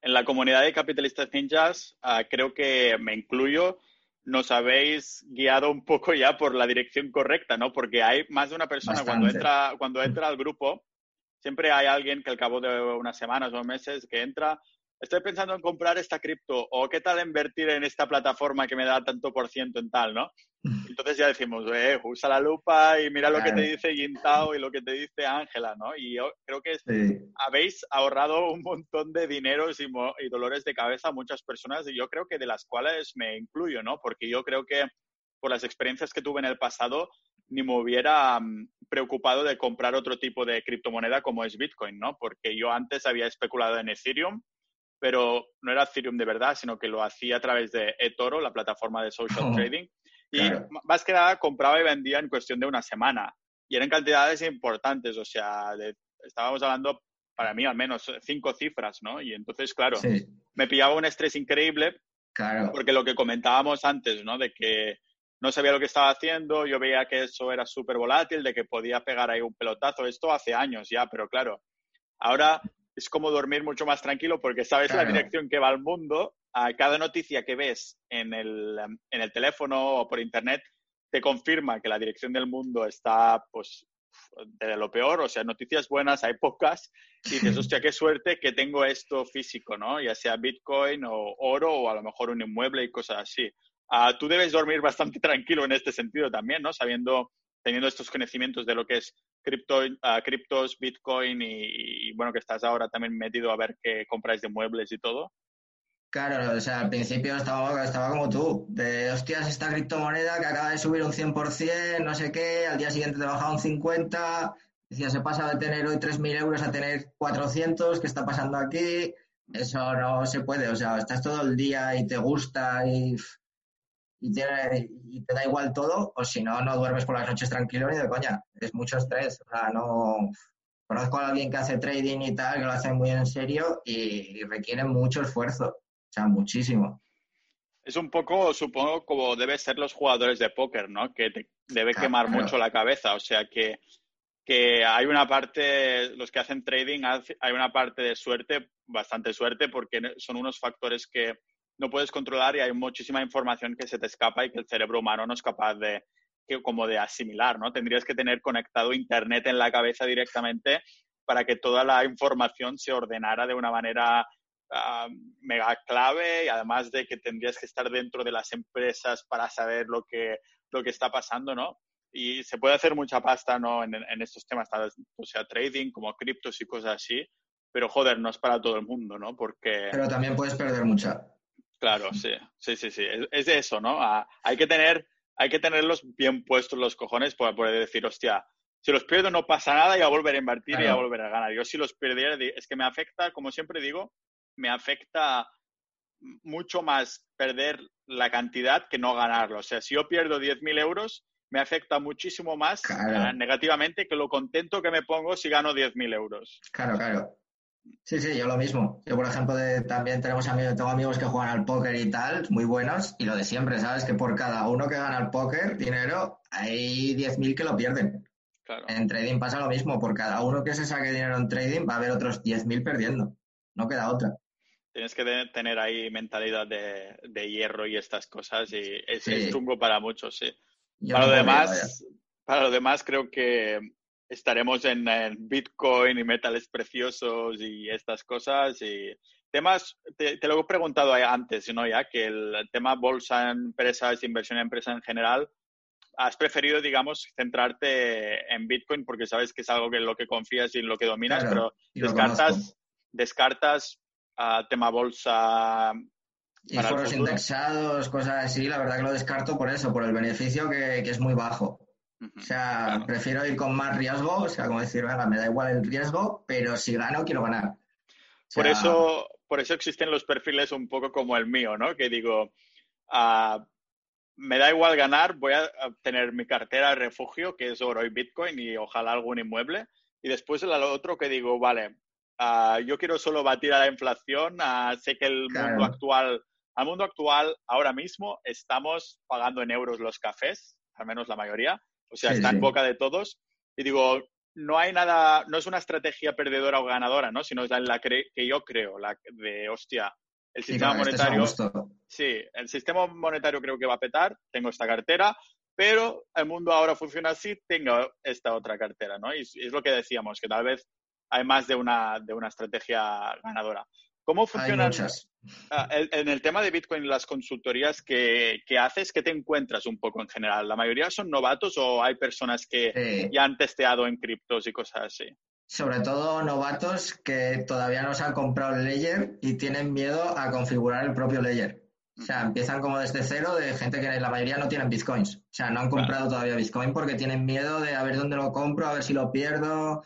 En la comunidad de capitalistas ninjas, ah, creo que me incluyo, nos habéis guiado un poco ya por la dirección correcta, ¿no? Porque hay más de una persona cuando entra, cuando entra al grupo siempre hay alguien que al cabo de unas semanas o meses que entra, estoy pensando en comprar esta cripto o qué tal invertir en esta plataforma que me da tanto por ciento en tal, ¿no? Entonces ya decimos, eh, usa la lupa y mira lo que te dice Gintao y lo que te dice Ángela, ¿no? Y yo creo que habéis ahorrado un montón de dineros y, y, dolores de cabeza a muchas personas y yo creo que de las cuales me incluyo, ¿no? Porque yo creo que por las experiencias que tuve en el pasado, ni me hubiera mm, preocupado de comprar otro tipo de criptomoneda como es Bitcoin, ¿no? Porque yo antes había especulado en Ethereum, pero no era Ethereum de verdad, sino que lo hacía a través de eToro, la plataforma de social trading. Y más que nada compraba y vendía en cuestión de una semana. Y eran cantidades importantes, o sea, estábamos hablando, para mí al menos, cinco cifras, ¿no? Y entonces, claro, me pillaba un estrés increíble. Claro. Porque lo que comentábamos antes, ¿no? De que no sabía lo que estaba haciendo, yo veía que eso era súper volátil, de que podía pegar ahí un pelotazo. Esto hace años ya, pero claro, ahora es como dormir mucho más tranquilo porque sabes la dirección que va el mundo. A cada noticia que ves en el, en el teléfono o por internet te confirma que la dirección del mundo está pues de lo peor, o sea, noticias buenas hay pocas, y dices, hostia, qué suerte que tengo esto físico, ¿no? Ya sea Bitcoin o oro o a lo mejor un inmueble y cosas así. Ah, tú debes dormir bastante tranquilo en este sentido también, ¿no? Sabiendo, teniendo estos conocimientos de lo que es cripto, uh, criptos, Bitcoin y, bueno, que estás ahora también metido a ver qué compráis de muebles y todo. Claro, o sea, al principio estaba, estaba como tú, de hostias, esta criptomoneda que acaba de subir un 100%, no sé qué, al día siguiente te baja un 50%, decía, se pasa de tener hoy 3.000 euros a tener 400, ¿qué está pasando aquí? Eso no se puede, o sea, estás todo el día y te gusta y y te, y te da igual todo, o si no, no duermes por las noches tranquilo ni de coña. Es mucho estrés. O sea, no. Conozco a alguien que hace trading y tal, que lo hace muy en serio y, requiere mucho esfuerzo. O sea, muchísimo. Es un poco, supongo, como deben ser los jugadores de póker, ¿no? Que te debe quemar mucho la cabeza. O sea, que, que hay una parte, los que hacen trading, hay una parte de suerte, bastante suerte, porque son unos factores que no puedes controlar y hay muchísima información que se te escapa y que el cerebro humano no es capaz de, que, como de asimilar, ¿no? Tendrías que tener conectado Internet en la cabeza directamente para que toda la información se ordenara de una manera ah, mega clave y además de que tendrías que estar dentro de las empresas para saber lo que, lo que está pasando, ¿no? Y se puede hacer mucha pasta, ¿no? En, en estos temas, o sea, trading, como criptos y cosas así, pero joder, no es para todo el mundo, ¿no? Porque... Pero también puedes perder mucha. Claro, sí, sí, sí, sí. Es, de eso, ¿no? Ah, hay que tener, hay que tenerlos bien puestos los cojones para poder decir, hostia, si los pierdo no pasa nada y a volver a invertir y a volver a ganar. Yo si los perdiera, es que me afecta, como siempre digo, me afecta mucho más perder la cantidad que no ganarlo. O sea, si yo pierdo 10.000 euros, me afecta muchísimo más negativamente que lo contento que me pongo si gano 10.000 euros. Claro, claro. Sí, sí, yo lo mismo. Yo, por ejemplo, también tenemos amigos, tengo amigos que juegan al póker y tal, muy buenos, y lo de siempre, ¿sabes? Que por cada uno que gana al póker dinero, hay 10.000 que lo pierden. En trading pasa lo mismo, por cada uno que se saque dinero en trading va a haber otros 10.000 perdiendo. No queda otra. Tienes que tener ahí mentalidad de, hierro y estas cosas, y es, chungo para muchos, sí. para lo demás, para lo demás creo que estaremos en, Bitcoin y metales preciosos y estas cosas. Y temas, te, lo he preguntado antes, ¿no? Ya que el tema bolsa, empresas, inversión en empresas en general, has preferido, digamos, centrarte en Bitcoin porque sabes que es algo en lo que confías y en lo que dominas, pero descartas, descartas uh, tema bolsa. Y foros indexados, cosas así, la verdad que lo descarto por eso, por el beneficio que, es muy bajo. O sea, prefiero ir con más riesgo, o sea, como decir, venga, me da igual el riesgo, pero si gano, quiero ganar. por, eso, por eso existen los perfiles un poco como el mío, ¿no? Que digo, uh, me da igual ganar, voy a tener mi cartera de refugio, que es oro y Bitcoin y ojalá algún inmueble. Y después el otro que digo, vale, uh, yo quiero solo batir a la inflación, uh, sé que el mundo actual, al mundo actual, ahora mismo estamos pagando en euros los cafés, al menos la mayoría, o sea, está en boca de todos. Y digo, no hay nada, no es una estrategia perdedora o ganadora, ¿no? Sino es la que yo creo, la de, hostia, el sistema monetario. Sí, el sistema monetario creo que va a petar. Tengo esta cartera, pero el mundo ahora funciona así. Tengo esta otra cartera, ¿no? Y es lo que decíamos, que tal vez hay más de una, de una estrategia ganadora. ¿Cómo funcionan ah, en el tema de Bitcoin las consultorías que, haces? ¿Qué te encuentras un poco en general? ¿La mayoría son novatos o hay personas que ya han testeado en criptos y cosas así? sobre todo novatos que todavía no se han comprado el layer y tienen miedo a configurar el propio layer. O sea, empiezan como desde cero de gente que la mayoría no tienen bitcoins. O sea, no han comprado todavía bitcoin porque tienen miedo de a ver dónde lo compro, a ver si lo pierdo.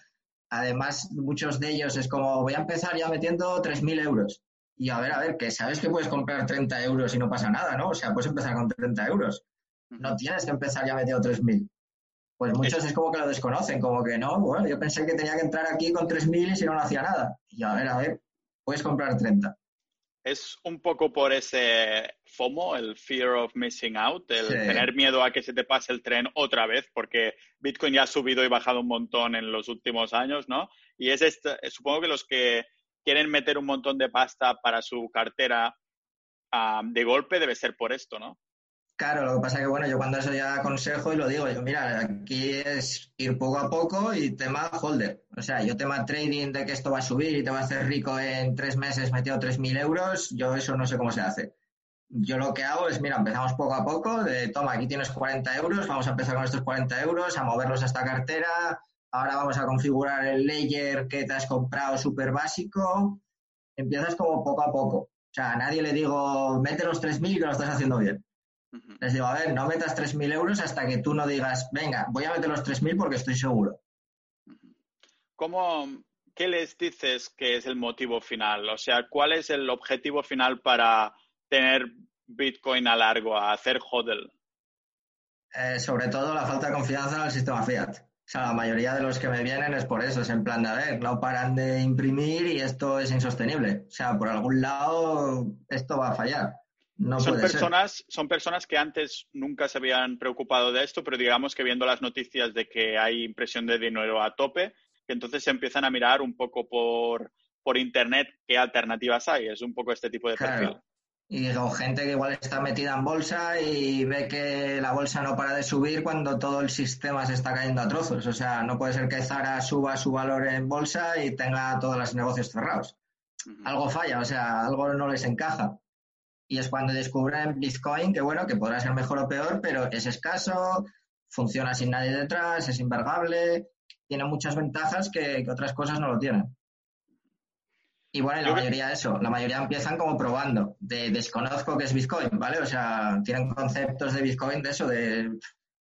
Además, muchos de ellos es como voy a empezar ya metiendo 3.000 euros. Y a ver, a ver, que sabes que puedes comprar 30 euros y no pasa nada, ¿no? O sea, puedes empezar con 30 euros. No tienes que empezar ya metiendo 3.000 pues muchos es como que lo desconocen, como que no, bueno, yo pensé que tenía que entrar aquí con 3.000 y si no, no hacía nada. Y a ver, a ver, puedes comprar 30. Es un poco por ese FOMO, el fear of missing out, el tener miedo a que se te pase el tren otra vez, porque Bitcoin ya ha subido y bajado un montón en los últimos años, ¿no? Y es este, supongo que los que quieren meter un montón de pasta para su cartera de golpe debe ser por esto, ¿no? Claro, lo que pasa es que, bueno, yo cuando eso ya aconsejo y lo digo, yo, mira, aquí es ir poco a poco y tema holder. O sea, yo tema trading de que esto va a subir y te va a hacer rico en tres meses metido 3.000 euros, yo eso no sé cómo se hace. Yo lo que hago es, mira, empezamos poco a poco, de, toma, aquí tienes 40 euros, vamos a empezar con estos 40 euros, a moverlos a esta cartera, ahora vamos a configurar el layer que te has comprado súper básico. Empiezas como poco a poco. O sea, a nadie le digo, mete los 3.000 que lo estás haciendo bien les digo, a ver, no metas 3.000 euros hasta que tú no digas, venga, voy a meter los 3.000 porque estoy seguro. ¿Cómo, ¿Qué les dices que es el motivo final? O sea, ¿cuál es el objetivo final para tener Bitcoin a largo, a hacer hodl? Eh, sobre todo la falta de confianza en el sistema fiat. O sea, la mayoría de los que me vienen es por eso, es en plan de, a ver, no paran de imprimir y esto es insostenible. O sea, por algún lado esto va a fallar son, personas, son personas que antes nunca se habían preocupado de esto, pero digamos que viendo las noticias de que hay impresión de dinero a tope, que entonces se empiezan a mirar un poco por, por internet qué alternativas hay. Es un poco este tipo de perfil. Y o gente que igual está metida en bolsa y ve que la bolsa no para de subir cuando todo el sistema se está cayendo a trozos. O sea, no puede ser que Zara suba su valor en bolsa y tenga todos los negocios cerrados. Algo falla, o sea, algo no les encaja y es cuando descubren Bitcoin, que bueno, que podrá ser mejor o peor, pero es escaso, funciona sin nadie detrás, es invergable, tiene muchas ventajas que, otras cosas no lo tienen. Y bueno, la mayoría eso, la mayoría empiezan como probando, de desconozco qué es Bitcoin, ¿vale? O sea, tienen conceptos de Bitcoin de eso, de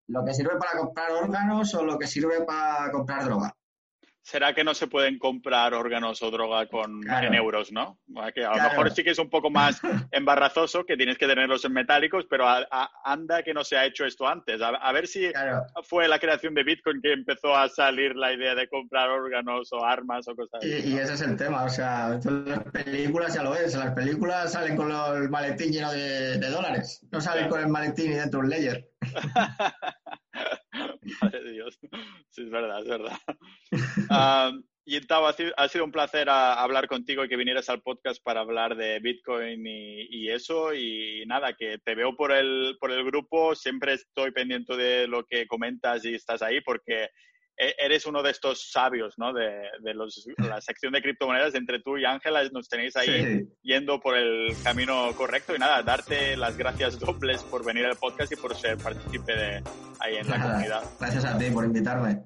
lo que sirve para comprar órganos o lo que sirve para comprar droga. ¿Será que no se pueden comprar órganos o droga con, en euros, no? Que a lo mejor sí que es un poco más embarazoso, que tienes que tenerlos en metálicos, pero anda que no se ha hecho esto antes. A, ver si fue la creación de Bitcoin que empezó a salir la idea de comprar órganos o armas o cosas así. Y, ese es el tema, o sea, las películas ya lo ves, las películas salen con el maletín lleno de, dólares, no salen con el maletín y dentro un layer. Madre Dios. Sí, es verdad, es verdad. Ah, y Tavo, ha sido un placer hablar contigo y que vinieras al podcast para hablar de Bitcoin y, eso. Y nada, que te veo por el, por el grupo, siempre estoy pendiente de lo que comentas y estás ahí porque eres uno de estos sabios, ¿no? De, la sección de criptomonedas. Entre tú y Ángela nos tenéis ahí yendo por el camino correcto. Y nada, darte las gracias dobles por venir al podcast y por ser partícipe de, ahí en la comunidad. Gracias a ti por invitarme.